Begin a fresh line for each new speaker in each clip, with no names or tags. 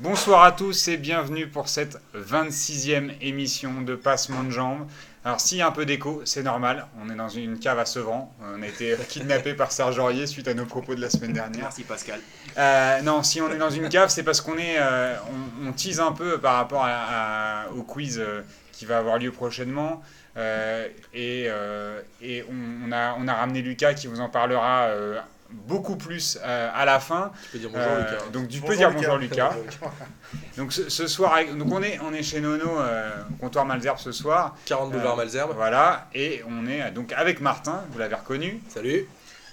Bonsoir à tous et bienvenue pour cette 26e émission de Passement de Jambes. Alors s'il y a un peu d'écho, c'est normal, on est dans une cave à Sevran, on a été kidnappé par Serge Aurier suite à nos propos de la semaine dernière.
Merci Pascal.
Euh, non, si on est dans une cave, c'est parce qu'on est, euh, on, on tease un peu par rapport à- à- au quiz euh, qui va avoir lieu prochainement. Euh, et euh, et on, on a, on a ramené Lucas qui vous en parlera euh, beaucoup plus euh, à la fin.
Tu peux dire bonjour
Euh,
Lucas.
donc tu peux dire bonjour Lucas. Donc ce, ce soir, donc on est, on est chez Nono, euh, au comptoir Malzerbe ce soir.
40 boulevard
Euh,
Malzerbe.
Voilà, et on est donc avec Martin, vous l'avez reconnu,
Salut.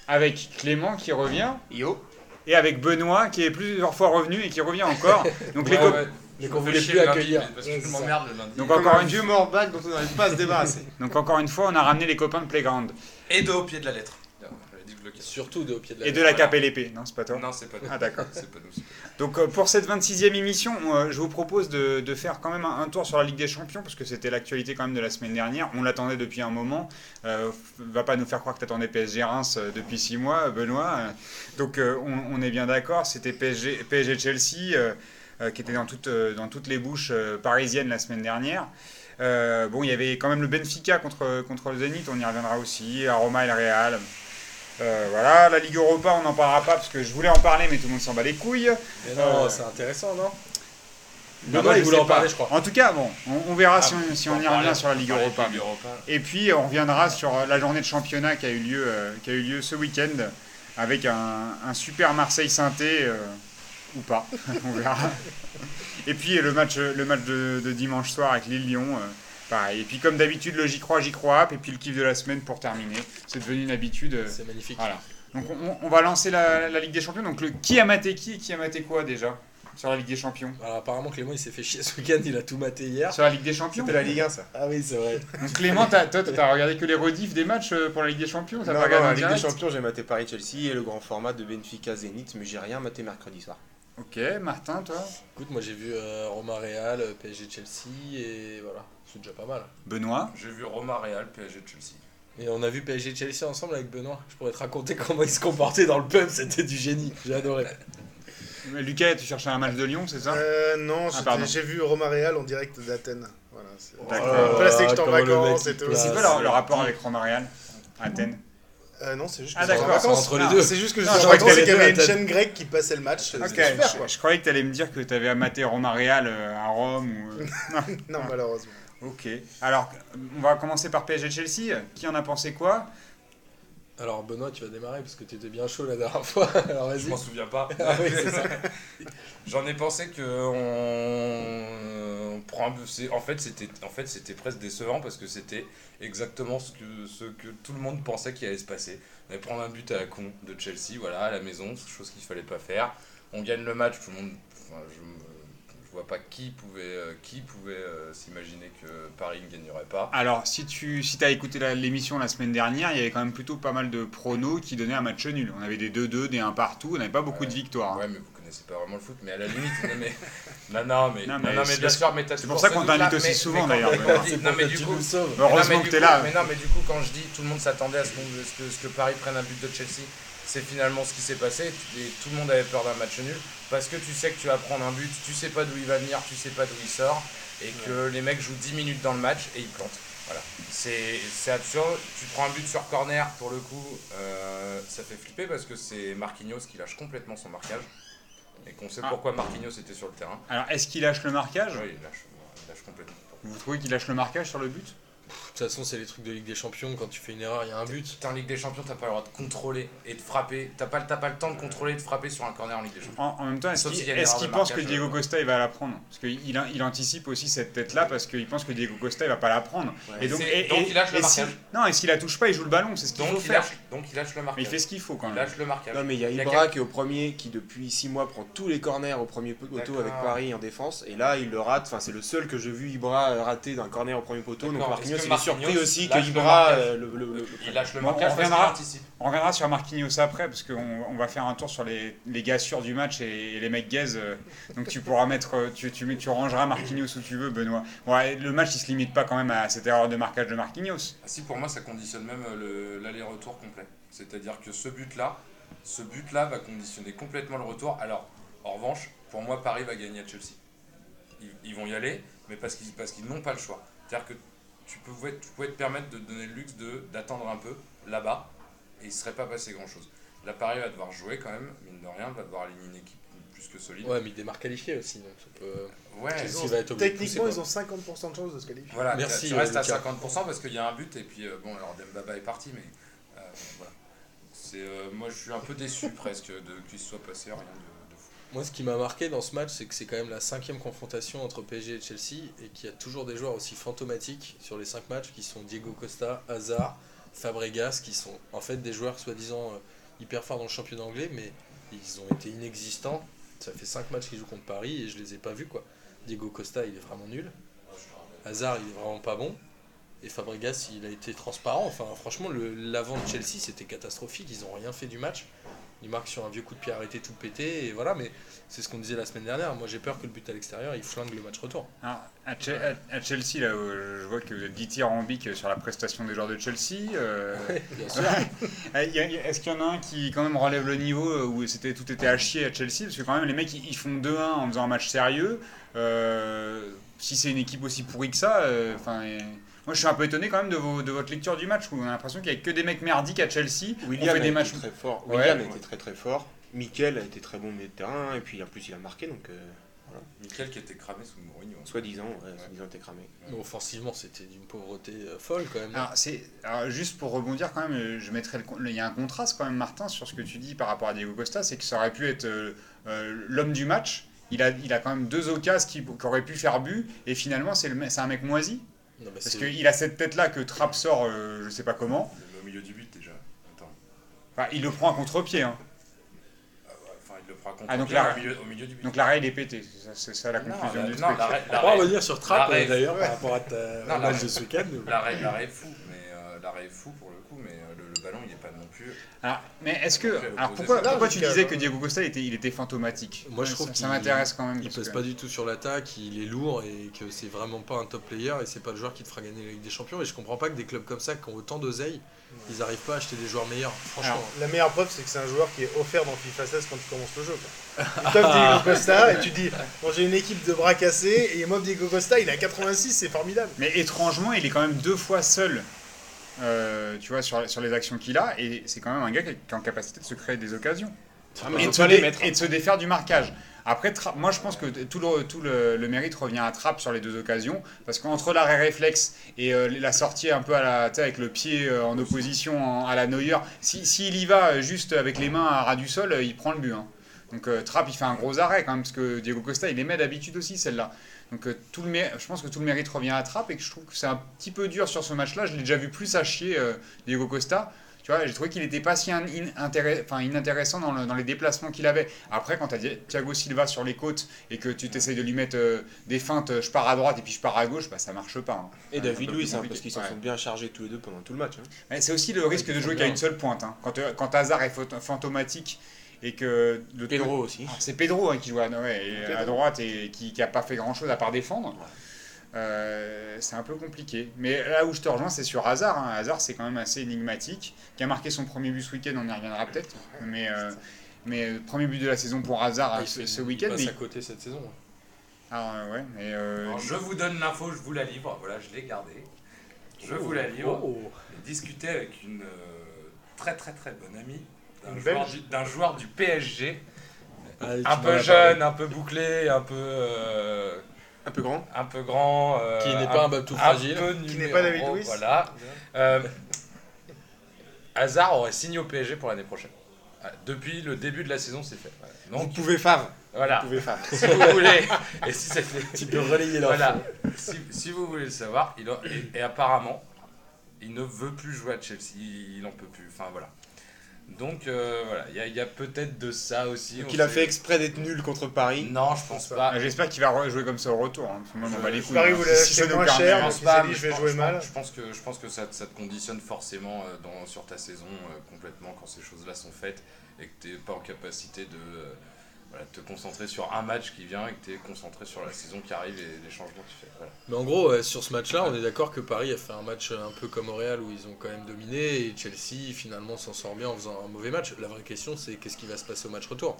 avec Clément qui revient,
Yo.
et avec Benoît qui est plusieurs fois revenu et qui revient encore. Donc les
Ouais,
cop-
ouais. Mais qu'on voulait plus accueillir.
Parce que je m'emmerde le lundi.
Donc encore
un
une,
vieux morbac dont on n'arrive pas à se débarrasser.
donc encore une fois, on a ramené les copains de Playground
Et de au pied de la lettre. J'avais dit que je le.
Surtout de au pied de la
et de la
Voilà.
cape et l'épée. Non, c'est pas toi.
Non, c'est pas nous.
Ah d'accord.
C'est pas nous.
Donc euh, pour cette 26e émission, euh, je vous propose de, de faire quand même un, un tour sur la Ligue des Champions, parce que c'était l'actualité quand même de la semaine dernière. On l'attendait depuis un moment. Euh, va pas nous faire croire que tu attendais PSG Reims depuis 6 mois, Benoît. Donc on, on est bien d'accord, c'était PSG, PSG Chelsea, euh, euh, qui était dans, toutes, dans toutes les bouches parisiennes la semaine dernière. Euh, bon, il y avait quand même le Benfica contre, contre le Zénith, on y reviendra aussi, à Roma et le Real. Euh, voilà, la Ligue Europa, on n'en parlera pas parce que je voulais en parler, mais tout le monde s'en bat les couilles.
Mais non,
Euh,
c'est intéressant, non
Bah,
Benoît,
moi,
il voulait en parler, je crois.
En tout cas, bon, on, on verra
Ah,
si on, si on y revient sur la Ligue Europa.
Ligue Europa.
Et puis, on reviendra sur la journée de championnat qui a eu lieu, euh, qui a eu lieu ce week-end avec un, un super Marseille-Sainté, euh, ou pas, on verra. Et puis, le match, le match de, de dimanche soir avec Lille-Lyon, euh, pareil. Et puis, comme d'habitude, le J'y crois, J'y crois, et puis le kiff de la semaine pour terminer. C'est devenu une habitude. euh,
C'est magnifique.
Voilà. Donc, on, on va lancer la, la Ligue des Champions. Donc, le qui a maté qui et qui a maté quoi déjà sur la Ligue des Champions?
Alors apparemment Clément il s'est fait chier ce week-end, il a tout maté hier.
Sur la Ligue des Champions?
C'était la Ligue 1 ça.
Ah oui c'est vrai.
Donc Clément, t'as- toi, t'as regardé que les rediffs des matchs euh, pour la Ligue des Champions? T'as
Non,
pas
non,
regardé
la Ligue des Champions, j'ai maté Paris-Chelsea et le grand format de Benfica Zénith, mais j'ai rien maté mercredi soir.
Ok, Martin, toi
Écoute moi j'ai vu euh, Roma Real, euh, PSG Chelsea et voilà, c'est déjà pas mal.
Benoît
J'ai vu Roma Real, PSG Chelsea.
Et on a vu PSG Chelsea ensemble avec Benoît. Je pourrais te raconter comment il se comportait dans le pub, c'était du génie. J'ai adoré.
Lucas, tu cherchais un match de Lyon, c'est ça
Euh, non,
Ah,
j'ai vu Roma Real en direct d'Athènes. Voilà, c'est-
D'accord.
La c'est que j'étais en
Comment le
vacances et tout.
c'est
Ah,
quoi le, rapport avec Romaréal Athènes?
Euh, non, c'est juste que
Ah,
j'étais en
d'accord,
entre les
Ah,
deux.
C'est juste que j'étais
je
en
croyais que
vacances et qu'il y avait une chaîne grecque qui passait le match.
Ok,
super
je,
quoi.
je croyais que t'allais me dire que t'avais maté Romaréal euh, à Rome. Ou, euh,
Non, malheureusement.
ok. Alors, on va commencer par PSG Chelsea. Qui en a pensé quoi?
Alors Benoît tu vas démarrer parce que tu étais bien chaud la dernière fois. Alors
Je m'en souviens pas.
Ah oui.
J'en ai pensé que on, on prend un en fait c'était en fait c'était presque décevant parce que c'était exactement ce que ce que tout le monde pensait qu'il allait se passer. On allait prendre un but à la con de Chelsea, voilà, à la maison, chose qu'il fallait pas faire. On gagne le match, tout le monde enfin, je vois pas qui pouvait euh, qui pouvait euh, s'imaginer que Paris ne gagnerait pas.
Alors, si tu si as écouté la- l'émission la semaine dernière, il y avait quand même plutôt pas mal de pronos qui donnaient un match nul. On avait des 2-2, des 1 partout, on n'avait pas beaucoup
Ouais.
de victoires. hein.
Ouais, mais vous connaissez pas vraiment le foot, mais à la limite, non, mais, non, non, mais,
Non,
non,
mais
non,
c'est
mais bien sûr, mais
c'est pour ça qu'on t'invite aussi
mais-
souvent, d'ailleurs,
je Non, mais du
tu
coup,
nous sauves.
mais non, mais
Heureusement
du
que t'es
coup-
là.
Mais non, mais du coup, quand je dis tout le monde s'attendait à ce, qu'on- ce que, ce que Paris prenne un but de Chelsea, c'est finalement ce qui s'est passé. Et tout le monde avait peur d'un match nul parce que tu sais que tu vas prendre un but, tu sais pas d'où il va venir, tu sais pas d'où il sort, et que les mecs jouent 10 minutes dans le match et ils plantent. Voilà. C'est absurde. Tu prends un but sur corner, pour le coup, euh, ça fait flipper parce que c'est Marquinhos qui lâche complètement son marquage. Et qu'on sait
Ah.
pourquoi Marquinhos était sur le terrain.
Alors, est-ce qu'il lâche le marquage?
Oui, il lâche, il lâche complètement.
Vous trouvez qu'il lâche le marquage sur le but?
Toute façon c'est les trucs de Ligue des Champions, quand tu fais une erreur il y a un but.
T'es en Ligue des Champions, t'as pas le droit de contrôler et de frapper. T'as pas, t'as pas le temps de contrôler et de frapper sur un corner en Ligue des Champions.
en, en même temps, est-ce qu'il
s'il y a une
est-ce
erreur
qu'il
de
pense que
marquage,
Diego Costa il va la prendre? Parce qu'il il, il anticipe aussi cette tête-là parce qu'il pense que Diego Costa il va pas la prendre. et donc, et-
donc
et-
il lâche le
et si-
marquage.
Non, et s'il la touche pas, il joue le ballon, c'est ce qu'il faut
Donc il,
faire.
lâche, donc il lâche le
Mais
marquage.
il fait ce qu'il faut quand
Il
même.
lâche le marquage.
Non, mais il y a
Il
Ibra qui est au premier, qui depuis 6 mois prend tous les corners au premier poteau avec Paris en défense, et là il le rate. Enfin, c'est le seul que j'ai vu Ibra rater d'un corner au premier poteau. Donc. Marquinhos, il est surpris aussi que Ibra euh, le, le- le-
Il lâche le
Bon,
marquage
on reviendra.
anticipe.
On reviendra sur Marquinhos après parce qu'on on va faire un tour sur les, les gars sûrs du match et, et les mecs gaze. euh, donc tu pourras mettre, euh, tu, tu, mets- tu rangeras Marquinhos où tu veux, Benoît. Ouais, le match il se limite pas quand même à cette erreur de marquage de Marquinhos.
Ah, Si pour moi ça conditionne même le- l'aller-retour complet. C'est-à-dire que ce but-là, ce but-là va conditionner complètement le retour. Alors, en revanche, pour moi, Paris va gagner à Chelsea. Ils, ils vont y aller, mais parce qu'ils parce qu'ils n'ont pas le choix. C'est-à-dire que tu pouvais, tu pouvais te permettre de te donner le luxe de- d'attendre un peu là-bas, et il ne serait pas passé grand-chose. Là, Paris va devoir jouer quand même, mine de rien, va devoir aligner une équipe plus que solide.
Ouais, mais il démarre qualifié aussi, donc ça peut.
Ouais,
Chelsea
Ils ont-
va être obligé de
Techniquement, ils ont 50% de chances de se qualifier.
Voilà,
Merci,
tu restes à
Lucas.
50% parce qu'il y a un but et puis euh, bon alors Dembaba est parti mais euh, voilà. C'est euh, moi je suis un peu déçu presque de qu'il se soit passé rien de.
Moi, ce qui m'a marqué dans ce match, c'est que c'est quand même la cinquième confrontation entre PSG et Chelsea et qu'il y a toujours des joueurs aussi fantomatiques sur les cinq matchs qui sont Diego Costa, Hazard, Fabregas, qui sont en fait des joueurs soi-disant euh, hyper forts dans le championnat anglais, mais ils ont été inexistants. Ça fait cinq matchs qu'ils jouent contre Paris et je les ai pas vus quoi. Diego Costa, il est vraiment nul. Hazard, il est vraiment pas bon. Et Fabregas, il a été transparent. Enfin, franchement, l'avant de Chelsea, c'était catastrophique. Ils ont rien fait du match. Ils marquent sur un vieux coup de pied arrêté tout pété. Et voilà, mais c'est ce qu'on disait la semaine dernière. Moi, j'ai peur que le but à l'extérieur, il flingue le match retour.
Alors, à, Che- à- à Chelsea, là, je vois que vous êtes dithyrambique sur la prestation des joueurs de Chelsea. euh, Est-ce qu'il y en a un qui quand même relève le niveau euh, où c'était tout était à chier à Chelsea? Parce que quand même les mecs ils font 2-1 en faisant un match sérieux. Euh, si c'est une équipe aussi pourrie que ça, euh, enfin. euh, moi je suis un peu étonné quand même de, vos- de votre lecture du match où on a l'impression qu'il n'y a que des mecs merdiques à Chelsea.
William
on
a
fait des
été
matchs.
très fort.
Ouais,
William a
ouais.
été très très fort. Mikel a été très bon au milieu de terrain et puis en plus il a marqué donc euh,
Michael qui était cramé sous Mourinho. hein.
soi-disant ouais, soi-disant t'es cramé.
Offensivement, c'était d'une pauvreté euh, folle quand même.
Alors, c'est, alors, juste pour rebondir quand même, euh, je mettrais le, il y a un contraste quand même Martin sur ce que tu dis par rapport à Diego Costa, c'est que ça aurait pu être euh, euh, l'homme du match. Il a, il a quand même deux occasions qui, qui auraient pu faire but et finalement c'est, le, c'est un mec moisi
Non, mais
parce qu'il a cette tête là que Trapp sort je sais pas comment.
Il est au milieu du but déjà. Attends.
Enfin, il le prend à contre-pied. hein.
Ah Enfin il le fera contre
Ah, donc
pied
là-
au, milieu, au milieu du but.
Donc l'arrêt il est pété, c'est ça, la
Non,
conclusion
la-
du
non,
truc.
l'arrêt-
On va revenir sur Trapp euh, d'ailleurs par rapport à ta
Non,
match de ce week-end.
L'arrêt, est fou, mais euh, l'arrêt est fou pour le coup, mais euh, le, le ballon il est pas non plus.
Alors, mais est-ce que, alors pourquoi, pourquoi tu disais
hein.
que Diego Costa il était, il était fantomatique
Moi, je
Ça-
trouve
ça,
qu'il-
m'intéresse quand même.
Il pèse
que-
pas du tout sur l'attaque, il est lourd et que c'est vraiment pas un top player et c'est pas le joueur qui te fera gagner la Ligue des Champions. Et je comprends pas que des clubs comme ça qui ont autant d'oseille, ils arrivent pas à acheter des joueurs meilleurs. Franchement.
Alors,
La meilleure preuve, c'est que c'est un joueur qui est offert dans FIFA 16 quand tu commences le jeu. Quoi. Il t'offre Diego Costa et tu dis Bon, j'ai une équipe de bras cassés et m'offre Diego Costa, il est à 86, c'est formidable.
Mais étrangement, il est quand même deux fois seul, euh, tu vois, sur, sur les actions qu'il a, et c'est quand même un gars qui est en capacité de se créer des occasions.
Ah, mais
et, de se
les
dé-
mettre.
et de se défaire du marquage. Après, moi je pense que tout, le, tout le, le mérite revient à Trapp sur les deux occasions, parce qu'entre l'arrêt réflexe et euh, la sortie un peu à la, avec le pied euh, en opposition en- à la Neuer, s'il si, y va juste avec les mains à ras du sol, il prend le but. hein. Donc euh, Trapp il fait un gros arrêt quand même, parce que Diego Costa il les met d'habitude aussi celle-là. Donc euh, tout le mé- je pense que tout le mérite revient à Trapp et que je trouve que c'est un petit peu dur sur ce match-là. Je l'ai déjà vu plus à chier euh, Diego Costa. Tu vois, j'ai trouvé qu'il n'était pas si in- enfin, inintéressant dans, le- dans les déplacements qu'il avait. Après, quand tu as Thiago Silva sur les côtes et que tu t'essayes de lui mettre euh, des feintes, je pars à droite et puis je pars à gauche, bah, ça marche pas. hein.
Et David Luiz hein, parce qu'ils s'en
Ouais.
sont bien chargés tous les deux pendant tout le match. hein.
C'est aussi le risque de jouer qu'à une seule pointe. Quand, quand Hazard est fantomatique et que le
Pedro aussi.
Ah, C'est Pedro hein, qui joue à, ouais, à droite et qui n'a pas fait grand chose à part défendre. Euh, c'est un peu compliqué. Mais là où je te rejoins, c'est sur Hazard. hein. Hazard, c'est quand même assez énigmatique. Qui a marqué son premier but ce week-end, on y reviendra peut-être. Mais, euh, mais le premier but de la saison pour Hazard
Ah,
euh,
il
ce,
fait-
ce
il
week-end.
passe
Mais...
à côté cette saison.
Ah, ouais, mais, euh,
Alors, je vous donne l'info, je vous la livre, voilà, je l'ai gardée. Je vous la livre.
Oh.
J'ai discuté avec une euh, très très très bonne amie d'un joueur, du- d'un joueur du PSG,
Allez, tu
un peu jeune, un peu bouclé, un peu, euh,
Un peu grand.
un peu grand, euh,
Qui n'est pas un bateau fragile.
peu
Qui n'est pas David Luiz.
Voilà. Euh, Hazard aurait signé au PSG pour l'année prochaine. Voilà, Depuis le début de la saison, c'est fait. Voilà.
Vous
Donc
pouvez Favre.
voilà,
Vous pouvez Favre.
si vous voulez, et si c'était
Tu peux relayer.
Voilà. Si, si vous voulez le savoir, il a- et, et apparemment, il ne veut plus jouer à Chelsea. Il en peut plus. Enfin voilà. Donc euh, voilà, il y a, peut-être de ça aussi.
Donc
on
il a
sait-
fait exprès d'être nul contre Paris.
Non, je pense pas.
ah, j'espère qu'il va jouer comme ça au retour. hein, moi, je les couilles.
Paris
hein.
voulait
Si ça
l'acheter
nous
moins
permet-
cher,
Je pense pas,
dit, je vais
pense-
jouer
je
mal.
pense- Je pense que, je pense que ça, ça te conditionne forcément euh, dans, sur ta saison euh, complètement quand ces choses-là sont faites et que tu n'es pas en capacité de euh, voilà, te concentrer sur un match qui vient et que tu es concentré sur la saison qui arrive et les changements que tu fais. Voilà.
Mais en gros, euh, sur ce match-là, on est d'accord que Paris a fait un match un peu comme au Real où ils ont quand même dominé et Chelsea finalement s'en sort bien en faisant un mauvais match. La vraie question, c'est qu'est-ce qui va se passer au match retour?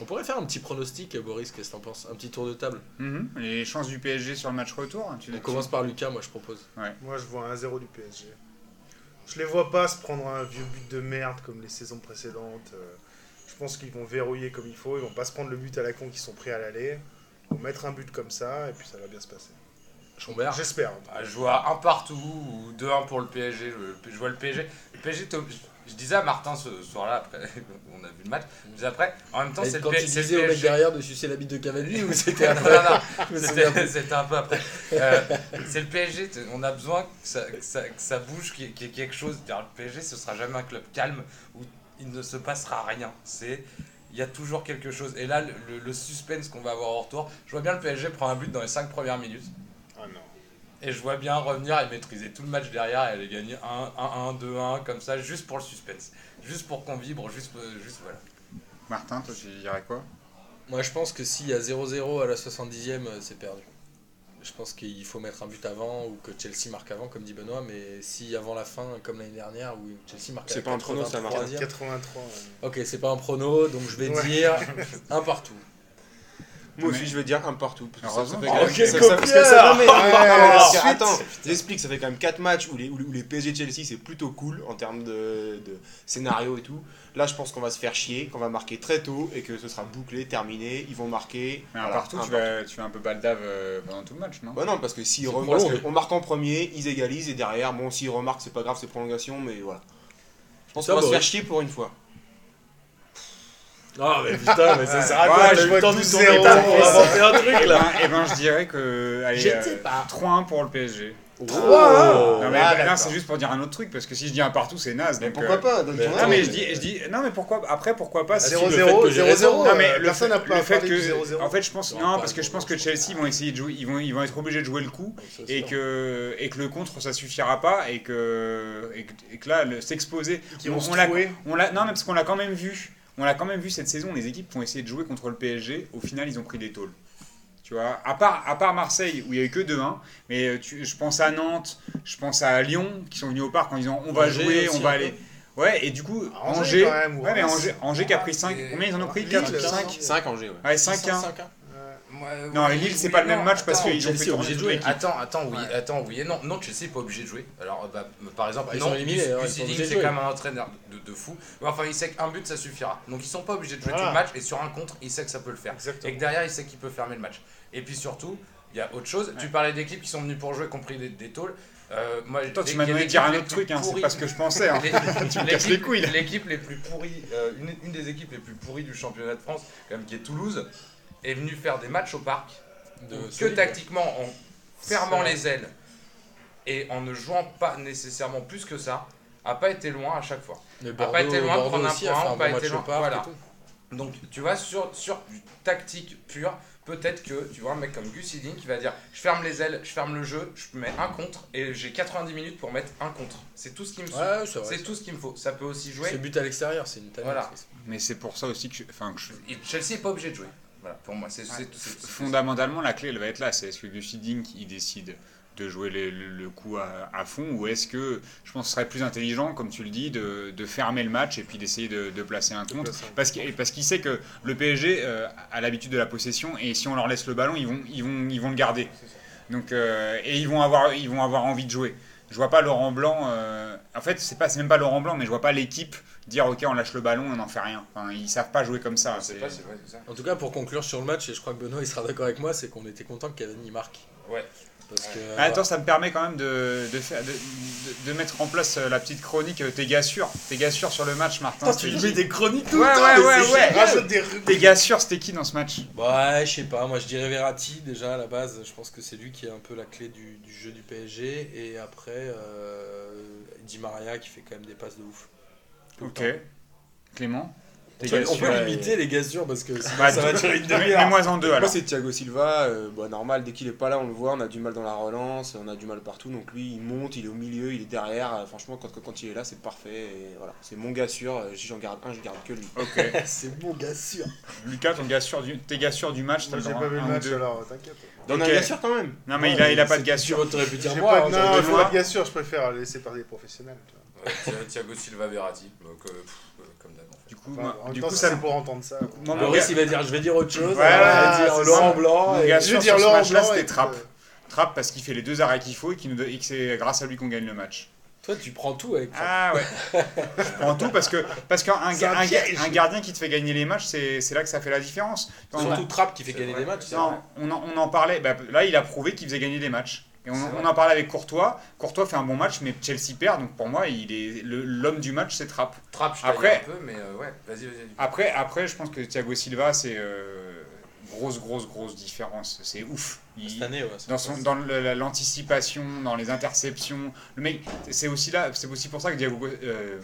On pourrait faire un petit pronostic, Boris, qu'est-ce que t'en penses? Un petit tour de table.
Mhm. Les chances du PSG sur le match retour tu
On commence par Lucas, moi je propose.
Moi, je vois un 1-0 du PSG. Je les vois pas se prendre un vieux but de merde comme les saisons précédentes. Euh, Je pense qu'ils vont verrouiller comme il faut. Ils vont pas se prendre le but à la con qu'ils sont prêts à l'aller. Ils vont mettre un but comme ça et puis ça va bien se passer.
Schomberg.
J'espère.
Ah, je vois un partout ou 2-1 pour le PSG. Je, je vois le PSG. Le PSG, je, je disais à Martin ce soir-là, après, on a vu le match, je disais après, en même temps, c'est le,
quand
P-
tu au mec
PSG.
derrière de sucer la bite de Cavani ou c'était
Non,
après
c'était un peu après. Euh, c'est le PSG, on a besoin que ça, que ça, que ça bouge, qu'il y ait- quelque chose. Le PSG, ce sera jamais un club calme où il ne se passera rien. C'est il y a toujours quelque chose. Et là, le, le- le suspense qu'on va avoir au retour, je vois bien le PSG prendre un but dans les 5 premières minutes.
Ah non.
Et je vois bien revenir et maîtriser tout le match derrière et aller gagner 1-1, 2-1, comme ça, juste pour le suspense. Juste pour qu'on vibre, juste, euh, juste voilà.
Martin, toi tu dirais quoi?
Moi je pense que s'il y a 0-0 à la 70ème, euh, c'est perdu. Je pense qu'il faut mettre un but avant ou que Chelsea marque avant, comme dit Benoît, mais si avant la fin, comme l'année dernière, où Chelsea marque
C'est pas un prono, ça.
83e.
83. ouais.
Ok, c'est pas un prono, donc je vais
Ouais.
dire un partout.
Moi aussi, je veux dire un partout. parce que Attends, j'explique, ça fait quand même 4 matchs où les, où les- où les PSG Chelsea c'est plutôt cool en termes de, de scénario et tout. Là, je pense qu'on va se faire chier, qu'on va marquer très tôt et que ce sera bouclé, terminé. Ils vont marquer.
Mais un
voilà,
partout,
un
tu vas, tu vas un peu baldave euh, pendant tout le match, non?
Bah non, parce que s'ils remarquent, on marque en premier, ils égalisent et derrière, bon, s'ils remarquent, c'est pas grave, c'est prolongation, mais voilà. Je pense qu'on va se faire chier pour une fois.
Ah mais putain, mais ça sert à quoi? de
12-0,
tourner ta pour inventer un truc
Eh
là
ben, eh ben, je dirais que. Allez,
Je ne
euh,
sais pas.
3-1 pour le PSG.
Oh.
non, mais
Ah,
là, c'est juste pour dire un autre truc, parce que si je dis un partout, c'est naze.
Mais
donc,
pourquoi
euh,
pas? Ton
non,
Non, mais je dis, je dis. Non, mais pourquoi. Après, pourquoi pas si
le fait
0-0,
que j'ai raison.
0-0.
Non mais le fait,
n'a pas
le fait que
0-0.
en fait je pense
Non,
non parce que je pense que
0-0,
Chelsea vont essayer de jouer ils vont ils vont être obligés de jouer le coup et que et que le contre ça suffira pas et que et que, et que là s'exposer
Qui vont
on,
se
on l'a
trouver.
on l'a non mais parce qu'on l'a quand même vu on l'a quand même vu cette saison les équipes qui ont essayé de jouer contre le PSG au final ils ont pris des tôles. Tu vois à part à part Marseille où il y a eu que 2-1 mais euh, tu- je pense à Nantes je pense à Lyon qui sont venus au parc en disant on va
Angers
jouer
aussi,
on va aller. ouais et du coup
Angers,
Angers
quand même, ou
ouais mais. Angers, Angers qui a pris 5
Et-
combien ils en ont pris?
Lille,
4
euh,
5
5 Angers, ouais.
Ouais, 5-1.
5-1.
Ouais.
Non, et Lille, c'est pas le même match parce qu'ils ont fait
obligé de jouer.
Attends, attends, oui, attends, oui et non. Non, Chelsea n'est pas obligé de jouer. Alors, bah, par exemple,
Bah, ils
non, c'est quand même un entraîneur de, de fou. Mais enfin, il sait qu'un but, ça suffira. Donc, ils sont pas obligés de jouer
Voilà.
tout le match. Et sur un contre, il sait que ça peut le faire.
Exactement.
Et que derrière, il sait qu'il peut fermer le match. Et puis surtout, il y a autre chose. Tu parlais d'équipes qui sont venues pour jouer, compris des, des tôles. Euh, moi,
Toi, tu m'as demandé de dire un autre truc, hein, c'est pas ce que je pensais. hein. Tu me casses les
l'équipe-
couilles.
L'équipe les plus pourries, euh, une, une des équipes les plus pourries du championnat de France, quand même, qui est Toulouse, est venue faire des matchs au parc
De
que
solide,
tactiquement en fermant les ailes et en ne jouant pas nécessairement plus que ça, a pas été loin à chaque fois.
Mais
a
Bordeaux,
pas été loin de
Bordeaux
prendre un
a
point,
un
pas
bon
été loin, voilà. Donc tu vois, sur, sur du tactique pur, peut-être que tu vois un mec comme Gus Hiddink qui va dire je ferme les ailes, je ferme le jeu, je mets un contre et j'ai 90 minutes pour mettre un contre. C'est tout ce qu'il me faut.
Ouais,
c'est tout ce qu'il me faut. Ça peut aussi jouer.
C'est but à l'extérieur, c'est une talent.
Voilà.
Mais c'est pour ça aussi que, je- enfin, que je-
Chelsea n'est pas obligé de jouer. Voilà, pour moi, c'est
fondamentalement, la clé, elle va être là. C'est est-ce que Gus Hiddink, il décide de jouer le, le coup à, à fond ou est-ce que je pense que ce serait plus intelligent, comme tu le dis, de, de fermer le match et puis d'essayer de, de placer un contre parce qu'il parce qu'il sait que le PSG euh, a l'habitude de la possession et si on leur laisse le ballon, ils vont, ils vont, ils vont le garder. Donc, euh, et ils vont, avoir, ils vont avoir envie de jouer. Je vois pas Laurent Blanc. euh, en fait, c'est pas, c'est même pas Laurent Blanc, mais je vois pas l'équipe dire ok, on lâche le ballon, on n'en fait rien. Enfin, ils savent pas jouer comme ça.
Je sais
C'est-
pas, c'est vrai, c'est ça.
En tout cas, pour conclure sur le match, et je crois que Benoît il sera d'accord avec moi, c'est qu'on était content que Cavani marque.
Ouais.
Parce que.
Ah, attends, ça me permet quand même de, de, faire, de, de- de mettre en place euh, la petite chronique euh, Tes gars sûrs. Tes gars sûrs sur le match, Martin.
Putain, tu
qui
des chroniques tout
Ouais,
le temps,
ouais, ouais, ouais.
Rajoute des.
Tes gars sûrs, c'était qui dans ce match?
Ouais, je sais pas, moi je dirais Verratti déjà à la base, je pense que c'est lui qui est un peu la clé du, du jeu du PSG, et après euh, Di Maria qui fait quand même des passes de ouf.
Ok.
temps.
Clément?
On peut, limiter les gars sûrs parce que sinon
Bah,
ça va durer une demi-heure.
Mets-moi en deux
Moi, c'est Thiago Silva. euh, bah, normal, dès qu'il est pas là, on le voit. On a du mal dans la relance, on a du mal partout. Donc lui, il monte, il est au milieu, il est derrière. Euh, franchement, quand, quand il est là, c'est parfait. Et voilà, c'est mon gars sûr. Euh, Si j'en garde un, je garde que lui.
Ok.
c'est bon gars sûr.
Lucas, ton gars sûr du, tes gars sûrs du match,
Moi,
t'en
j'ai pas vu le match alors, t'inquiète.
Dans
Ok.
un gars sûr quand même.
Non, mais il a, il a pas de gars
t'aurais pu dire moi.
Non, pas de gars sûr, je préfère laisser parler les professionnels.
Thiago Silva Verratti. Donc,
coup,
Enfin,
moi- du
temps,
coup, ça
c'est pour entendre ça.
Moi,
Loris,
gars-
il va dire je vais dire autre chose.
Voilà,
il va dire Laurent
ça.
Blanc.
Mon
et-
gars,
Je veux dire Laurent Blanc.
c'était
et-
Trapp. Trapp parce qu'il fait les deux arrêts qu'il faut et, qu'il nous et que c'est grâce à lui qu'on gagne le match.
Toi, tu prends tout avec.
Ah ouais. Je prends tout parce que parce qu'un
un
gardien qui te fait gagner les matchs, c'est c'est là que ça fait la différence. Quand on,
Surtout Trapp qui fait gagner
vrai.
des matchs.
non, on, en, on en parlait. bah, là, il a prouvé qu'il faisait gagner des matchs. Et on, en parlait avec Courtois. Courtois fait un bon match, mais Chelsea perd. Donc pour moi, il est l'homme du match, c'est Trapp.
Trapp, je
Après-
Après... un peu, mais euh, ouais, vas-y, vas-y.
Après, après, je pense que Thiago Silva, c'est euh, grosse, grosse, grosse différence. C'est ouf. Il-
Cette année, ouais.
dans, son, dans l'anticipation, dans les interceptions. Le mec, c'est aussi là, c'est aussi pour ça que Diego, euh,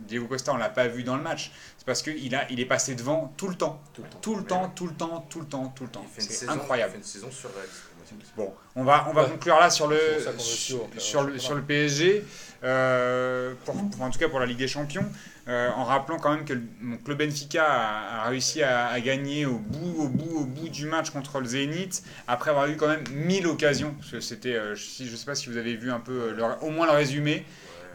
Diego Costa, on l'a pas vu dans le match. C'est parce qu'il a, il est passé devant tout le temps,
Tout le temps.
tout le temps, tout le temps, tout le temps, tout le temps.
Il fait une
C'est
saison-
incroyable.
Il fait une saison surréaliste.
Bon, on va, on va
Ouais.
conclure là sur le, sur, sur PSG, euh, pour, pour- en tout cas pour la Ligue des Champions, euh, en rappelant quand même que le, donc le Benfica a, a réussi à, à gagner au bout, au bout, au bout du match contre le Zénith, après avoir eu quand même 1000 occasions. Parce que c'était, euh, je ne sais pas si vous avez vu un peu, le- au moins le résumé,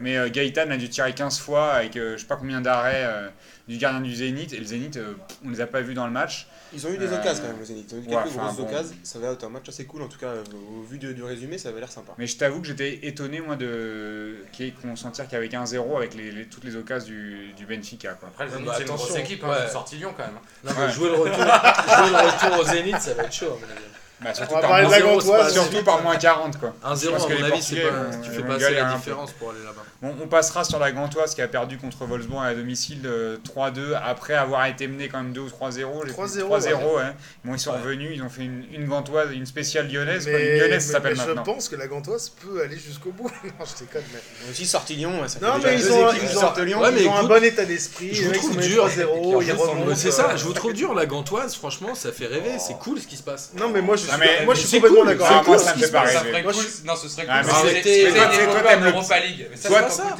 mais euh, Gaëtan a dû tirer 15 fois avec euh, je sais pas combien d'arrêts euh, du gardien du Zénith, et le Zénith, on les a pas vus dans le match.
Ils ont eu des
Euh,
occasions quand même, le Zénith. Ils ont eu
ouais,
quelques
enfin,
grosses
bon.
occasions. Ça va être un match assez cool, en tout cas, euh, au vu du résumé, ça avait l'air sympa.
Mais je t'avoue que j'étais étonné, moi, de qu'on sentir qu'il y avait 1-0 avec les, les- toutes les occasions du, du Benfica. Quoi.
Après, le
Ouais,
Zénith,
bah,
c'est une grosse équipe. Hein,
Ouais.
Sorti Lyon quand même. hein.
Non, mais
Ouais.
jouer, le retour, jouer le retour au Zénith, ça va être chaud, à mon avis.
Bah, surtout
On va
par,
parler de la
moins,
gantoise.
surtout par moins 40. Quoi.
1-0,
Je pense
à
que
mon
les
avis, c'est
Portugais
pas,
vont-
tu fais
vont
pas assez
galérer
la
un peu.
différence pour aller là-bas.
Bon, on passera sur la Gantoise qui a perdu contre Wolfsburg à domicile euh, 3-2 après avoir été mené quand même 2 ou 3-0. J'ai
3-0,
plus- 3-0, ouais. Bon, ils sont
Ouais.
revenus, ils ont fait une, une Gantoise, une spéciale lyonnaise.
Mais,
quoi. Une lyonnaise,
mais-
ça s'appelle
mais je
maintenant.
pense que la Gantoise peut aller jusqu'au bout. non, je déconne, mais.
Ils ont aussi sorti Lyon, ça fait
Non,
déjà
mais ils
deux
ont,
équipes
ils ont-
sortent Lyon.
Ouais, mais
ils ont un
écoute,
bon état d'esprit.
je
les
vous
mecs
trouve
sont menés
dur.
3-0,
Et
ils
en plus, on-
remontent.
Mais c'est ça,
euh,
je vous trouve dur, la gantoise, franchement, ça fait rêver, c'est cool ce qui se passe.
Non, mais moi je suis,
Ah, mais-
moi, je suis complètement
cool,
d'accord.
Ah, moi,
toi.
ça me fait pas rêver.
Non, ce serait
Ah,
cool. c'était- une Europa League.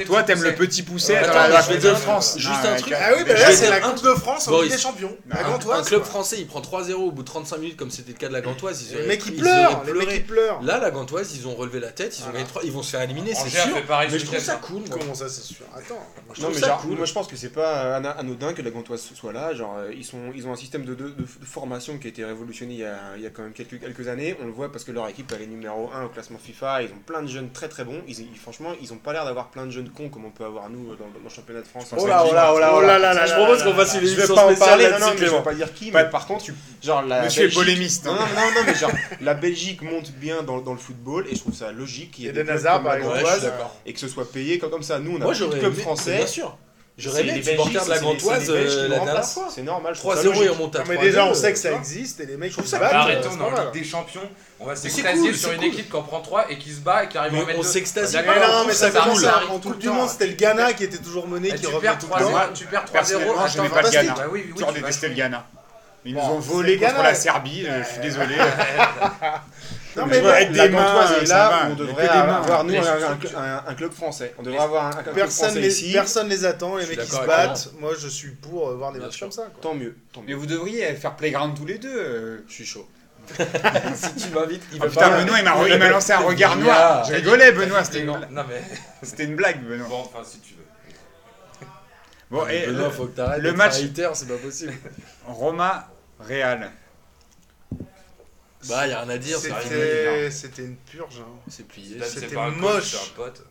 Toi, t'aimes le petit pousset dans la, Coupe de France.
juste
Non,
un truc.
Ah oui, mais
Je
là c'est la
un
Coupe de France en. Ligue des Champions. La Gantoise.
un club français, il prend 3-0 au bout de 35 minutes, comme c'était le cas de la Gantoise. Ils
Les mecs ils pleurent, les mecs ils pleurent.
Là, la Gantoise, ils ont relevé la tête, ils ont
Voilà.
gagné 3, ils vont se faire éliminer, c'est sûr. Mais je trouve ça
week-end,
cool. moi.
Comment ça c'est sûr? Attends. moi, je
Non, mais moi pense que c'est pas anodin que la Gantoise soit là. Genre, ils, sont, ils ont un système de, formation qui a été révolutionné il y a, il y a quand même quelques, quelques années. On le voit parce que leur équipe elle est numéro 1 au classement FIFA. Ils ont plein de jeunes très très bons. Ils, ils- franchement, ils ont pas l'air d'avoir plein de jeunes cons comme on peut avoir nous dans, dans le championnat de France.
Oh là, oh
là, oh là,
Oh là là là
Je propose qu'on fasse une
Je vais
émission
pas en
spéciale
parler, non, non, mais je vais pas dire qui, mais par contre, genre la
Monsieur est
Belgique-
polémiste.
Non,
hein.
non, non, non, mais genre la Belgique monte bien dans, dans le football et je trouve ça logique qu'il y ait
Eden
des comme
par exemple.
Et que ce soit payé comme, ça. Nous, on a clubs
aimé,
français.
bien sûr. J'aurais aimé supporter
Belgiques,
de la Gantoise euh, la dernière fois.
C'est normal. je trouve ça
3-0, ils
logique.
remontent à
Non,
3
mais déjà on sait que ça existe et les mecs ils
trouve
se
ça
battent. euh,
Arrêtons dans
mal.
Ligue des Champions. On va
c'est
s'extasier
cool,
sur une
cool.
équipe qui en prend 3 et qui se bat et qui arrive à mettre
on s'extasie
Ah,
Mais
pas,
non,
on
mais
trouve
ça commence
cool.
à-
arrive
En Coupe du. Monde, c'était le Ghana qui était toujours mené,
Et
qui
tu
revenait
perds
tout le temps.
3-0, tu perds 3-0.
Personnellement, je n'aimais pas le. Ghana. Toujours
tu vas
détesté le. Ghana. Ils nous ont volé contre la Serbie, euh, je suis désolé.
Non,
Mais avec des mains,
est là où on devrait avoir nous un, un-
structures.
un- un club français. On devrait avoir un, un club
Personne
français
les,
ici.
personne les attend, les mecs qui se battent. Moi je suis pour euh, voir des matchs comme ça. quoi.
Tant mieux. Tant
Mais vous devriez faire playground tous les deux. euh.
Je suis chaud. si tu m'invites, il
Oh
va
putain,
pas.
Benoît, il m'a il m'a lancé un regard noir. Je rigolais, Benoît, c'était une,
Non,
bla-
non, mais
c'était une blague, Benoît.
bon, enfin, si tu veux.
Bon, et
Benoît,
le-
faut que t'arrêtes
le match-
c'est pas possible.
Roma, Real.
Bah, y a rien à dire, c'est.
C'était c'était une purge. hein.
C'est plié.
C'était
c'est pas un
moche.
c'est un pote.